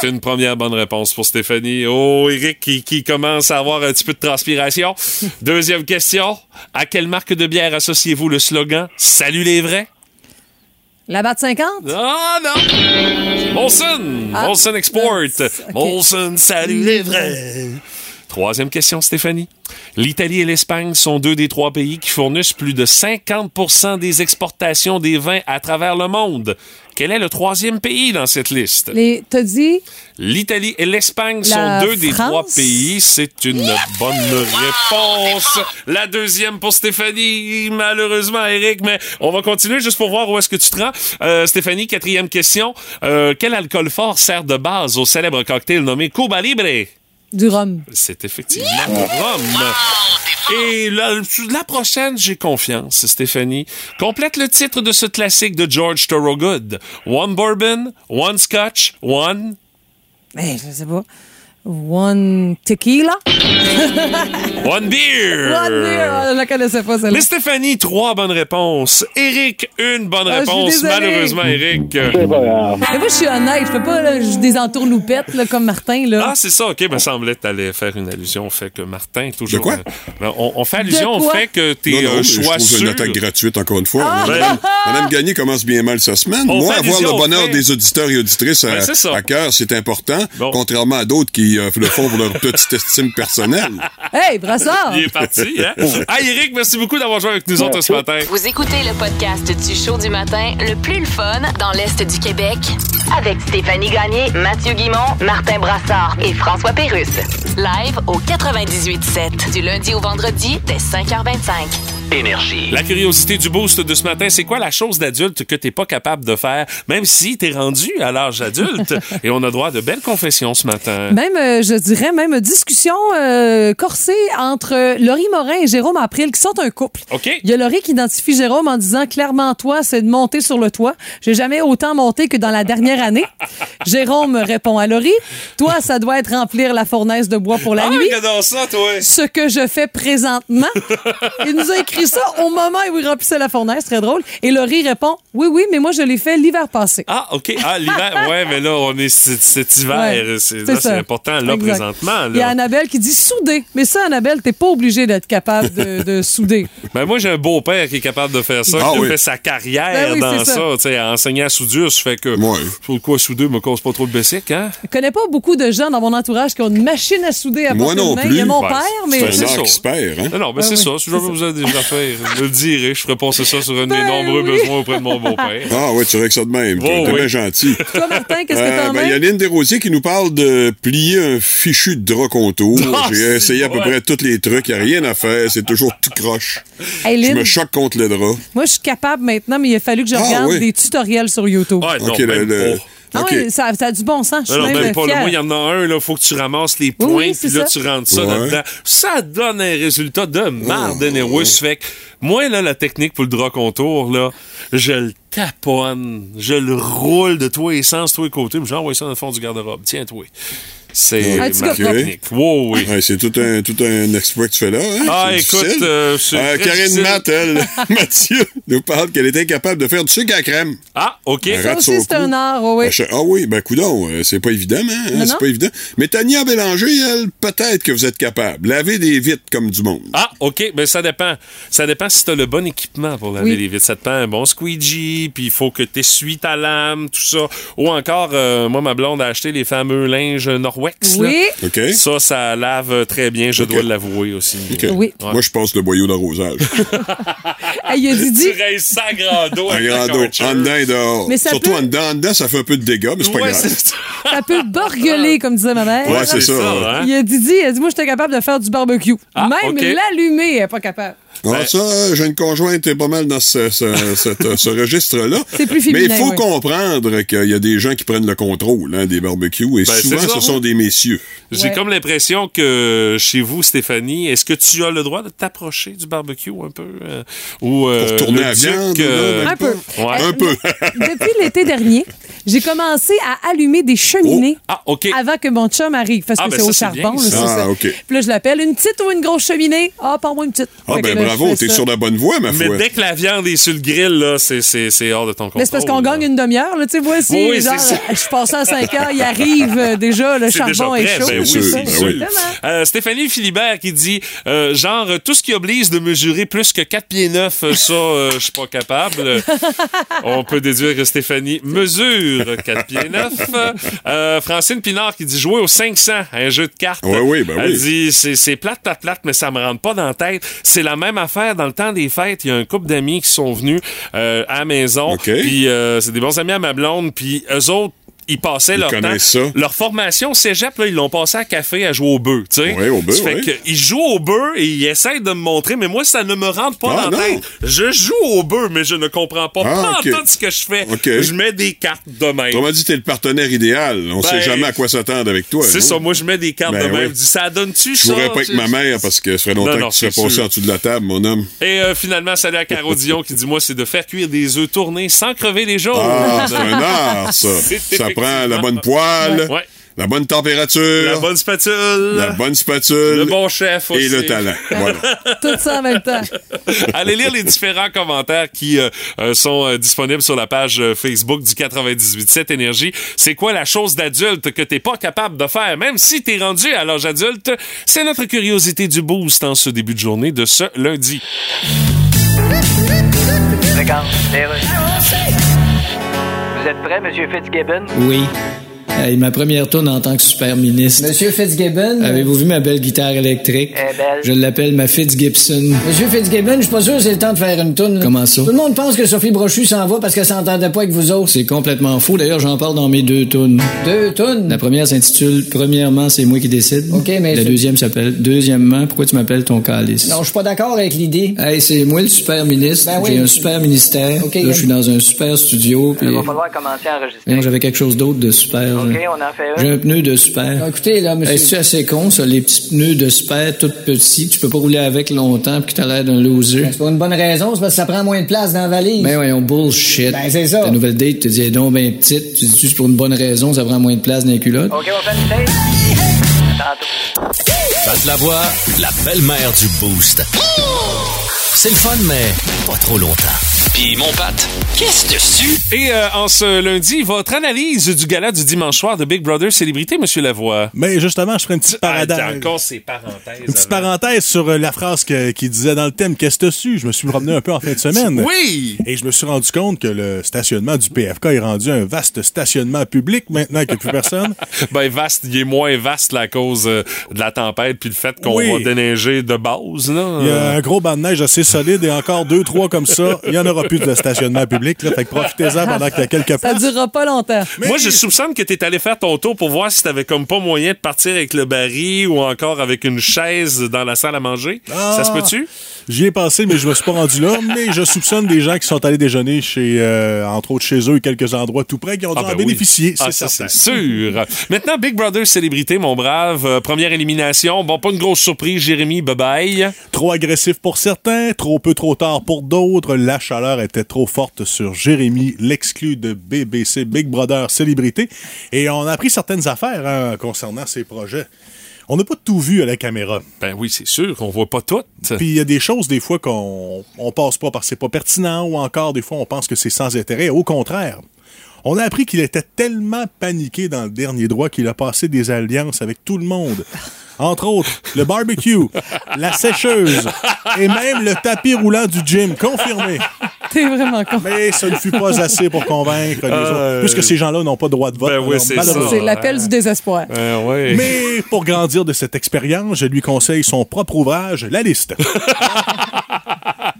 Speaker 1: C'est une première bonne réponse pour Stéphanie. Oh, Eric qui, qui commence à avoir un petit peu de transpiration. Deuxième question. À quelle marque de bière associez-vous le slogan Salut les vrais?
Speaker 2: La batte 50?
Speaker 1: Ah non! Molson!
Speaker 2: Ah.
Speaker 1: Molson Export!
Speaker 2: Ok.
Speaker 1: Molson, salut les vrais! Troisième question, Stéphanie. L'Italie et l'Espagne sont deux des trois pays qui fournissent plus de 50% des exportations des vins à travers le monde. Quel est le troisième pays dans cette liste?
Speaker 2: Les, t'as dit?
Speaker 1: L'Italie et l'Espagne sont deux des trois pays. C'est une bonne réponse. La deuxième pour Stéphanie, malheureusement, Eric, mais on va continuer juste pour voir où est-ce que tu te rends. Euh, Stéphanie, quatrième question. Euh, quel alcool fort sert de base au célèbre cocktail nommé Cuba Libre?
Speaker 2: Du rhum.
Speaker 1: C'est effectivement le rhum. Et la, la prochaine, j'ai confiance, Stéphanie. Complète le titre de ce classique de George Thorogood. One bourbon, one scotch, one...
Speaker 2: Eh, je sais pas. One tequila?
Speaker 1: One beer!
Speaker 2: One beer! Ah, Je la connaissais pas, celle-là.
Speaker 1: Mais Stéphanie, trois bonnes réponses. Eric, une bonne
Speaker 2: Ah,
Speaker 1: réponse. Malheureusement, Eric. euh,
Speaker 10: C'est pas grave.
Speaker 2: Mais moi, je suis honnête. Je fais pas là, des entourloupettes là, comme Martin. Là.
Speaker 1: Ah, c'est ça, OK. me semblait que t'allais faire une allusion au fait que Martin, toujours.
Speaker 9: De quoi?
Speaker 1: euh, on, on fait allusion au fait que t'es un
Speaker 9: mais je
Speaker 1: choix
Speaker 9: trouve une attaque gratuite, encore une fois.
Speaker 2: Ah!
Speaker 9: Madame, Madame Gagné commence bien mal sa semaine.
Speaker 1: On
Speaker 9: Moi, avoir le bonheur
Speaker 1: fait.
Speaker 9: des auditeurs et auditrices
Speaker 1: Ben,
Speaker 9: à,
Speaker 1: ça.
Speaker 9: à cœur, c'est important,
Speaker 1: Bon.
Speaker 9: contrairement à d'autres qui euh, le font pour leur petite estime personnelle.
Speaker 2: Hey, Brassard!
Speaker 1: Il est parti, hein? ah, Eric, merci beaucoup d'avoir joué avec nous autres ce matin.
Speaker 3: Vous écoutez le podcast du show du matin le plus le fun dans l'Est du Québec avec Stéphanie Gagné, Mathieu Guimont, Martin Brassard et François Pérusse. Live au 98.7 du lundi au vendredi dès 5h25.
Speaker 6: Énergie.
Speaker 1: La curiosité du boost de ce matin, c'est quoi la chose d'adulte que t'es pas capable de faire, même si t'es rendu à l'âge adulte? Et on a droit à de belles confessions ce matin.
Speaker 2: Même, je dirais, même discussion euh, corsée entre Laurie Morin et Jérôme April, qui sont un couple.
Speaker 1: OK.
Speaker 2: Il y a Laurie qui identifie Jérôme en disant clairement, toi, c'est de monter sur le toit. J'ai jamais autant monté que dans la dernière année. Jérôme répond à Laurie, toi, ça doit être remplir la fournaise de bois pour la
Speaker 1: Ah,
Speaker 2: nuit.
Speaker 1: ça, toi!
Speaker 2: Ce que je fais présentement. Il nous a écrit ça au moment où il remplissait la fournaise, très drôle. Et Laurie répond, oui, oui, mais moi, je l'ai fait l'hiver passé.
Speaker 1: Ah, OK. Ah, l'hiver. Ouais, mais là, on est cet, hiver.
Speaker 2: Ouais,
Speaker 1: c'est,
Speaker 2: c'est
Speaker 1: là,
Speaker 2: Exact.
Speaker 1: présentement.
Speaker 2: Il y a. Annabelle qui dit souder. Mais ça, Annabelle, t'es pas obligé d'être capable de, de souder.
Speaker 1: Ben, moi, j'ai un beau-père qui est capable de faire ça,
Speaker 9: Ah
Speaker 1: qui a
Speaker 9: oui.
Speaker 1: fait sa carrière
Speaker 2: Ben oui,
Speaker 1: dans ça,
Speaker 2: ça.
Speaker 1: tu sais, à enseigner à soudure. Ça fait que, faut de quoi souder me cause pas trop de basic, hein?
Speaker 2: Je connais pas beaucoup de gens dans mon entourage qui ont une machine à souder à
Speaker 9: Moi non
Speaker 2: main.
Speaker 9: plus.
Speaker 2: Il y a mon
Speaker 1: Ouais,
Speaker 2: père,
Speaker 1: c'est
Speaker 2: mais...
Speaker 9: C'est
Speaker 1: ça.
Speaker 9: qui se perd, hein?
Speaker 1: Non, non, ben, c'est
Speaker 2: oui,
Speaker 1: ça. Si jamais vous avez déjà faire. Je le dirai. Je ferai passer ça sur un de
Speaker 2: Ben
Speaker 1: mes nombreux besoins auprès de mon beau-père.
Speaker 9: Ah ouais, tu règles ça de même.
Speaker 1: Oh,
Speaker 9: T'es bien gentil.
Speaker 2: Toi, Martin, qu'est-ce que
Speaker 9: Euh,
Speaker 2: t'en
Speaker 9: ben, Il y a? Lynn Desrosiers qui nous parle de plier un fichu de drap contour.
Speaker 1: Ah,
Speaker 9: J'ai essayé à peu près tous les trucs. Il n'y a rien à faire. C'est toujours tout croche.
Speaker 2: Hey,
Speaker 9: Je me choque contre le drap.
Speaker 2: moi, je suis capable maintenant, mais il a fallu que je
Speaker 9: Ah,
Speaker 2: regarde
Speaker 9: oui.
Speaker 2: des tutoriels sur YouTube.
Speaker 1: Ah, non, même
Speaker 9: le-
Speaker 1: pas.
Speaker 2: Ah ça, ça a du bon sens. Je suis
Speaker 1: Non,
Speaker 2: même
Speaker 1: même pas. là.
Speaker 2: fière.
Speaker 1: Moi, il y en a un, là, faut que tu ramasses les points,
Speaker 2: oui,
Speaker 1: puis là,
Speaker 2: ça.
Speaker 1: tu rentres ça
Speaker 9: Ouais.
Speaker 1: là-dedans. Ça donne un résultat de marde énerveuse. Fait que, moi, là, la technique pour le drap contour, là, je le taponne, je le roule de tous les sens, tous les côtés, puis j'envoie ça dans le fond du garde-robe. Tiens, toi. C'est
Speaker 2: Ah, tu
Speaker 1: ma
Speaker 2: gars-
Speaker 1: technique. Wow, oui.
Speaker 9: Ouais, c'est tout un, tout un exploit que tu fais là. Hein?
Speaker 1: Ah, écoute, euh, c'est
Speaker 9: Euh,
Speaker 1: très
Speaker 9: Karine. Matt, elle, Mathieu, nous parle qu'elle est incapable de faire du sucre à crème.
Speaker 1: Ah, OK.
Speaker 9: Un
Speaker 2: Ça aussi, c'est un art, oui.
Speaker 9: Ben, Ah oui, ben coudon, euh, c'est pas évident, hein? hein, c'est pas évident. Mais Tania Bélanger, elle, peut-être que vous êtes capable. Laver des vitres comme du monde.
Speaker 1: Ah, OK. Ben, ça dépend. Ça dépend si t'as le bon équipement pour laver
Speaker 2: Oui.
Speaker 1: les vitres. Ça te prend un bon squeegee, puis il faut que t'essuies ta lame, tout ça. Ou encore, euh, moi, ma blonde a acheté les fameux linges Norwex.
Speaker 2: Oui.
Speaker 1: Ça, ça lave très bien, je dois l'avouer aussi.
Speaker 9: OK.
Speaker 2: Oui.
Speaker 1: Ouais.
Speaker 9: Moi, je passe le boyau d'arrosage.
Speaker 2: Hey, il a dit,
Speaker 1: Tu rinces ça à grand dos.
Speaker 9: Un
Speaker 1: avec
Speaker 9: grand dos. En dedans et dehors.
Speaker 2: Mais ça
Speaker 9: Surtout
Speaker 2: peut-
Speaker 9: en dedans, en dedans, ça fait un peu de dégâts, mais c'est pas
Speaker 1: Ouais,
Speaker 9: grave.
Speaker 1: ça.
Speaker 2: ça peut borgueler, comme disait ma mère.
Speaker 9: Ouais, c'est ça.
Speaker 1: hein?
Speaker 2: Il a dit, dit, il a dit, moi, j'étais capable de faire du barbecue.
Speaker 1: Ah,
Speaker 2: Même l'allumer, elle est pas capable.
Speaker 9: Ah,
Speaker 1: Ben-
Speaker 9: ça, euh, j'ai une conjointe qui est pas mal dans ce, ce- cette- ce registre-là.
Speaker 2: C'est plus
Speaker 9: Mais
Speaker 2: féminin,
Speaker 9: il faut comprendre qu'il y a des gens qui prennent le contrôle hein, des barbecues et
Speaker 1: Ben,
Speaker 9: souvent ce sont
Speaker 1: ouais.
Speaker 9: des messieurs.
Speaker 1: J'ai
Speaker 2: Ouais.
Speaker 1: comme l'impression que chez vous, Stéphanie, est-ce que tu as le droit de t'approcher du barbecue un peu? euh, ou, euh,
Speaker 9: Pour tourner la viande,
Speaker 1: euh,
Speaker 2: Un peu.
Speaker 1: Ouais.
Speaker 2: Euh,
Speaker 9: Un peu.
Speaker 2: Depuis l'été dernier, j'ai commencé à allumer des cheminées
Speaker 1: Ah, OK.
Speaker 2: avant que mon chum arrive. Parce
Speaker 1: Ah,
Speaker 2: que
Speaker 1: ben
Speaker 2: c'est au charbon.
Speaker 1: bien,
Speaker 2: là,
Speaker 9: Ah,
Speaker 2: ça. Puis là, je l'appelle une petite ou une grosse cheminée? Ah, pas moi une petite.
Speaker 9: Ah, ben bravo, t'es sur la bonne voie, ma
Speaker 1: Mais
Speaker 9: foi.
Speaker 1: dès que la viande est sur le grill, là, c'est, c'est, c'est hors de ton contrôle.
Speaker 2: Mais c'est parce qu'on
Speaker 1: là.
Speaker 2: gagne une demi-heure, là. Tu sais, voici,
Speaker 1: Oui, oui,
Speaker 2: genre,
Speaker 1: c'est ça.
Speaker 2: je passe à 5 heures, il arrive euh, déjà, le
Speaker 1: C'est
Speaker 2: charbon
Speaker 1: déjà
Speaker 2: est
Speaker 1: prêt,
Speaker 2: chaud.
Speaker 1: ben oui,
Speaker 9: ben oui.
Speaker 1: Euh, Stéphanie Philibert qui dit euh, genre tout ce qui oblige de mesurer plus que 4 pieds 9 euh, ça euh, je suis pas capable. On peut déduire que Stéphanie mesure 4 pieds 9. Euh, Francine Pinard qui dit jouer au 500, un jeu de cartes.
Speaker 9: Ouais, oui, ben
Speaker 1: Elle
Speaker 9: oui.
Speaker 1: dit c'est c'est plate plate plate mais ça me rentre pas dans la tête. C'est la même affaire. Dans le temps des fêtes, il y a un couple d'amis qui sont venus euh, à la maison.
Speaker 9: OK.
Speaker 1: puis euh, c'est des bons amis à ma blonde. Puis eux autres ils passaient
Speaker 9: Ils
Speaker 1: leur temps.
Speaker 9: connaissent ça.
Speaker 1: Leur formation cégep, là, ils l'ont passé à café à jouer au bœuf, tu sais.
Speaker 9: Ouais, au bœuf,
Speaker 1: fait
Speaker 9: ouais.
Speaker 1: que ils jouent au bœuf et ils essayent de me montrer, mais moi, ça ne me rentre pas
Speaker 9: Ah,
Speaker 1: dans la tête. Je joue au bœuf, mais je ne comprends pas
Speaker 9: Ah,
Speaker 1: pas tout ce que je fais. Je mets des cartes de même.
Speaker 9: Autrement dit, t'es le partenaire idéal. On
Speaker 1: Ben,
Speaker 9: sait jamais à quoi s'attendre avec toi.
Speaker 1: C'est ça, moi, je mets des cartes
Speaker 9: Ben
Speaker 1: de même.
Speaker 9: oui.
Speaker 1: Je dis, ça donne-tu
Speaker 9: Je
Speaker 1: ça?
Speaker 9: jouerais pas avec ma mère parce que ça ferait longtemps
Speaker 1: Non, non,
Speaker 9: que tu serais passé
Speaker 1: sûr.
Speaker 9: en dessous de la table, mon homme.
Speaker 1: Et euh, finalement, salut à Caro Dion qui dit, moi, c'est de faire cuire des œufs tournés sans crever les jaunes.
Speaker 9: Ah, c'est un art, ça. Prend la bonne poêle,
Speaker 1: Ouais.
Speaker 9: la bonne température,
Speaker 1: La bonne spatule.
Speaker 9: la bonne spatule
Speaker 1: Le bon chef aussi.
Speaker 9: et le talent. Voilà.
Speaker 2: Tout ça en même temps.
Speaker 1: Allez lire les différents commentaires qui euh, euh, sont euh, disponibles sur la page euh, Facebook du 98.7 Énergie. C'est quoi la chose d'adulte que t'es pas capable de faire, même si t'es rendu à l'âge adulte? C'est notre curiosité du boost en ce début de journée de ce lundi.
Speaker 11: Vous êtes prêt, Monsieur Fitzgibbon?
Speaker 4: Oui. Hey, ma première tourne en tant que super ministre.
Speaker 5: Monsieur Fitzgibbon?
Speaker 4: Avez-vous vu ma belle guitare électrique?
Speaker 5: Elle est belle.
Speaker 4: Je l'appelle ma Fitzgibson.
Speaker 5: Monsieur Fitzgibbon, je suis pas sûr que c'est le temps de faire une toune. là.
Speaker 4: Comment ça?
Speaker 5: Tout le monde pense que Sophie Brochu s'en va parce qu'elle s'entendait pas avec vous autres.
Speaker 4: C'est complètement faux. D'ailleurs, j'en parle dans mes deux tunes.
Speaker 5: Deux tounes?
Speaker 4: La première s'intitule Premièrement, c'est moi qui décide.
Speaker 5: OK, mais
Speaker 4: La deuxième s'appelle Deuxièmement, pourquoi tu m'appelles ton calice?
Speaker 5: Non, je suis pas d'accord avec l'idée.
Speaker 4: Hey, c'est moi le super ministre.
Speaker 5: Ben oui.
Speaker 4: J'ai un super ministère.
Speaker 5: OK,
Speaker 4: Là, je suis dans un super studio.
Speaker 11: Il va falloir commencer à enregistrer.
Speaker 4: J'avais quelque chose d'autre de super.
Speaker 11: OK,
Speaker 4: là.
Speaker 11: on en fait
Speaker 4: J'ai
Speaker 11: un.
Speaker 4: pneu de super.
Speaker 5: Non, écoutez, là, monsieur.
Speaker 4: Est-ce assez con, ça, les petits pneus de super tout petits, que tu peux pas rouler avec longtemps puis que t'as l'air d'un loser?
Speaker 5: C'est pour une bonne raison, c'est parce que ça prend moins de place dans la valise.
Speaker 4: Ben voyons, bullshit.
Speaker 5: Ben, c'est ça.
Speaker 4: Ta nouvelle date te dit, elle est donc ben petite. Tu dis, c'est pour une bonne raison, ça prend moins de place dans les culottes?
Speaker 11: OK, on fait une.
Speaker 6: Pat la voix, la belle-mère du Boost. C'est le fun, mais pas trop longtemps. Puis mon Pat, qu'est-ce dessus?
Speaker 1: Et euh, en ce lundi, votre analyse du gala du dimanche soir de Big Brother Célébrité, Monsieur Lavoie.
Speaker 12: Mais justement, je ferai une petite
Speaker 1: Ah,
Speaker 12: parenthèse.
Speaker 1: encore ces parenthèses.
Speaker 12: Une petite
Speaker 1: avant.
Speaker 12: parenthèse sur euh, la phrase que- qui disait dans le thème Qu'est-ce que dessus? Je me suis promené un peu en fin de semaine.
Speaker 1: Oui!
Speaker 12: Et je me suis rendu compte que le stationnement du PFK est rendu un vaste stationnement public maintenant qu'il n'y a plus personne.
Speaker 1: Ben, vaste, il est moins vaste à cause euh, de la tempête puis le fait qu'on
Speaker 12: Oui.
Speaker 1: va déneiger de base.
Speaker 12: Il y a un gros banc de neige assez solide et encore deux, trois comme ça, il n'y en aura plus de stationnement public. Là, fait que profitez-en pendant qu'il y a quelques
Speaker 2: Ça durera pas longtemps.
Speaker 1: Moi, je soupçonne que t'es allé faire ton tour pour voir si t'avais comme pas moyen de partir avec le baril ou encore avec une chaise dans la salle à manger. Ça se peut-tu?
Speaker 12: J'y ai passé, mais je me suis pas rendu là. Mais je soupçonne des gens qui sont allés déjeuner chez, euh, entre autres chez eux et quelques endroits tout près qui ont dû
Speaker 1: Ah, ben
Speaker 12: en
Speaker 1: oui.
Speaker 12: bénéficier.
Speaker 1: Ah,
Speaker 12: c'est
Speaker 1: ça,
Speaker 12: certain.
Speaker 1: c'est sûr. Maintenant, Big Brother célébrité, mon brave. Euh, première élimination. Bon, pas une grosse surprise, Jérémy. Bye-bye.
Speaker 12: Trop agressif pour certains, trop peu trop tard pour d'autres. La chaleur était trop forte sur Jérémy, l'exclu de BBC Big Brother Célébrité. Et on a appris certaines affaires hein, concernant ses projets. On n'a pas tout vu à la caméra.
Speaker 1: Ben oui, c'est sûr qu'on voit pas tout.
Speaker 12: Puis il y a des choses des fois qu'on on passe pas parce que c'est pas pertinent ou encore des fois on pense que c'est sans intérêt. Au contraire. On a appris qu'il était tellement paniqué dans le dernier droit qu'il a passé des alliances avec tout le monde. Entre autres, le barbecue, la sécheuse et même le tapis roulant du gym. Confirmé.
Speaker 2: T'es vraiment con.
Speaker 12: Mais ça ne fut pas assez pour convaincre les
Speaker 1: Euh,
Speaker 12: autres. Puisque ces gens-là n'ont pas de droit de vote.
Speaker 1: Ben oui, c'est
Speaker 2: l'appel du désespoir.
Speaker 1: Euh, ouais.
Speaker 12: Mais pour grandir de cette expérience, je lui conseille son propre ouvrage, La Liste.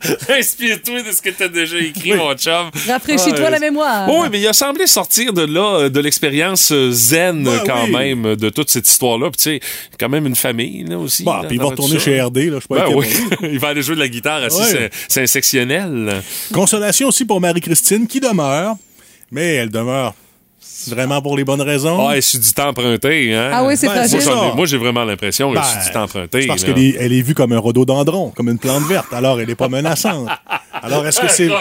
Speaker 1: Inspire-toi de ce que t'as déjà écrit, mon chum.
Speaker 2: Rafraîchis-toi
Speaker 1: Ouais.
Speaker 2: la mémoire.
Speaker 1: Oui, mais il a semblé sortir de là, euh, de l'expérience euh, zen
Speaker 12: Ben
Speaker 1: quand
Speaker 12: oui.
Speaker 1: même, de toute cette histoire-là. Puis tu sais, quand même une famille là aussi.
Speaker 12: Bon,
Speaker 1: là,
Speaker 12: puis il va retourner chez RD, là, je suis pas
Speaker 1: Ben oui, il va aller jouer de la guitare assis,
Speaker 12: Ouais.
Speaker 1: c'est- c'est un sectionnel.
Speaker 12: Consolation aussi pour Marie-Christine qui demeure, mais elle demeure vraiment pour les bonnes raisons?
Speaker 1: Ah, et c'est du temps emprunté, hein?
Speaker 2: Ah oui, c'est
Speaker 12: Ben, ça.
Speaker 1: moi, j'ai vraiment l'impression que
Speaker 12: Ben,
Speaker 1: c'est du temps emprunté.
Speaker 12: c'est parce qu'elle est, elle est vue comme un rhododendron, comme une plante verte. Alors, elle n'est pas menaçante. Alors, est-ce que c'est. Tu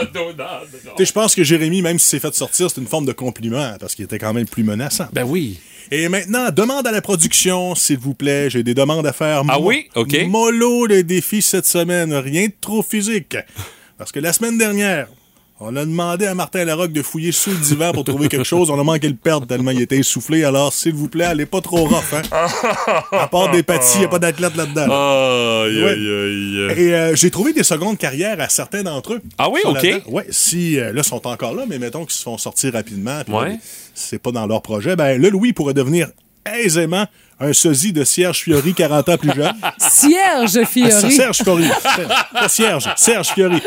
Speaker 12: sais, je pense que Jérémy, même s'il s'est fait sortir, c'est une forme de compliment, parce qu'il était quand même plus menaçant.
Speaker 1: Ben oui.
Speaker 12: Et maintenant, demande à la production, s'il vous plaît. J'ai des demandes à faire.
Speaker 1: Ah
Speaker 12: Mo-
Speaker 1: oui? OK.
Speaker 12: Mollo le défi cette semaine. Rien de trop physique. Parce que la semaine dernière, on a demandé à Martin Larocque de fouiller sous le divan pour trouver quelque chose. On a manqué le perdre tellement il était essoufflé. Alors, s'il vous plaît, allez pas trop rough, hein. À part des pâtis, il n'y a pas d'athlète là-dedans.
Speaker 1: Aïe,
Speaker 12: Ouais.
Speaker 1: aïe, aïe.
Speaker 12: Et euh, j'ai trouvé des secondes carrières à certains d'entre eux.
Speaker 1: Ah oui, OK.
Speaker 12: Ouais, si euh, là, sont encore là, mais mettons qu'ils se font sortir rapidement.
Speaker 1: Ouais.
Speaker 12: là, c'est pas dans leur projet. Ben, le Louis pourrait devenir aisément un sosie de Serge Fiori, 40 ans plus jeune.
Speaker 2: Cierge
Speaker 12: Ah,
Speaker 2: Fiori.
Speaker 12: Serge Fiori. Pas Serge, Serge Fiori.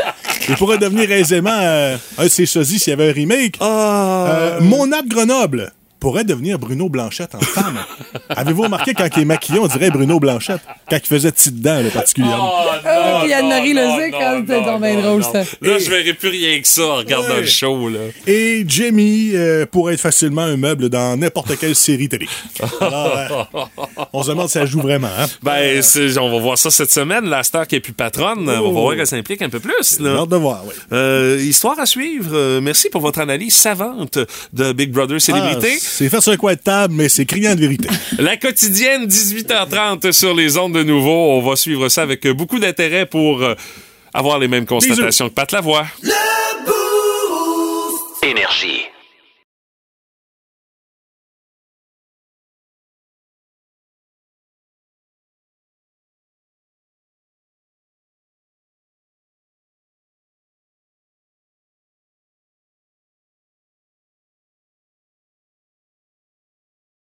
Speaker 12: Il pourrait devenir aisément euh, un de ses sosies s'il y avait un remake. Euh, Mon de Grenoble pourrait devenir Bruno Blanchette en femme. Avez-vous remarqué quand il est maquillé, on dirait Bruno Blanchette? Quand il faisait petite dents, là, particulièrement.
Speaker 2: Ah, puis Anne-Marie Lozic, quand c'était dans bien drôle, ça.
Speaker 1: Là, je verrai plus rien que ça en regardant
Speaker 12: Ouais.
Speaker 1: le show, là.
Speaker 12: Et Jamie euh, pourrait être facilement un meuble dans n'importe quelle série télé. Alors, euh, on se demande si elle joue vraiment. Hein?
Speaker 1: Ben, on va voir ça cette semaine. La star qui est plus patronne, on va voir qu'elle s'implique un peu plus.
Speaker 12: J'ai
Speaker 1: Là.
Speaker 12: hâte de voir, oui.
Speaker 1: Euh, histoire à suivre. Euh, merci pour votre analyse savante de Big Brother Célébrité.
Speaker 12: Ah, c'est fait sur un coin de table, mais c'est criant de vérité.
Speaker 1: La quotidienne, 18h30 sur les ondes de nouveau. On va suivre ça avec beaucoup d'intérêt pour euh, avoir les mêmes constatations que Pat Lavoie.
Speaker 6: Énergie.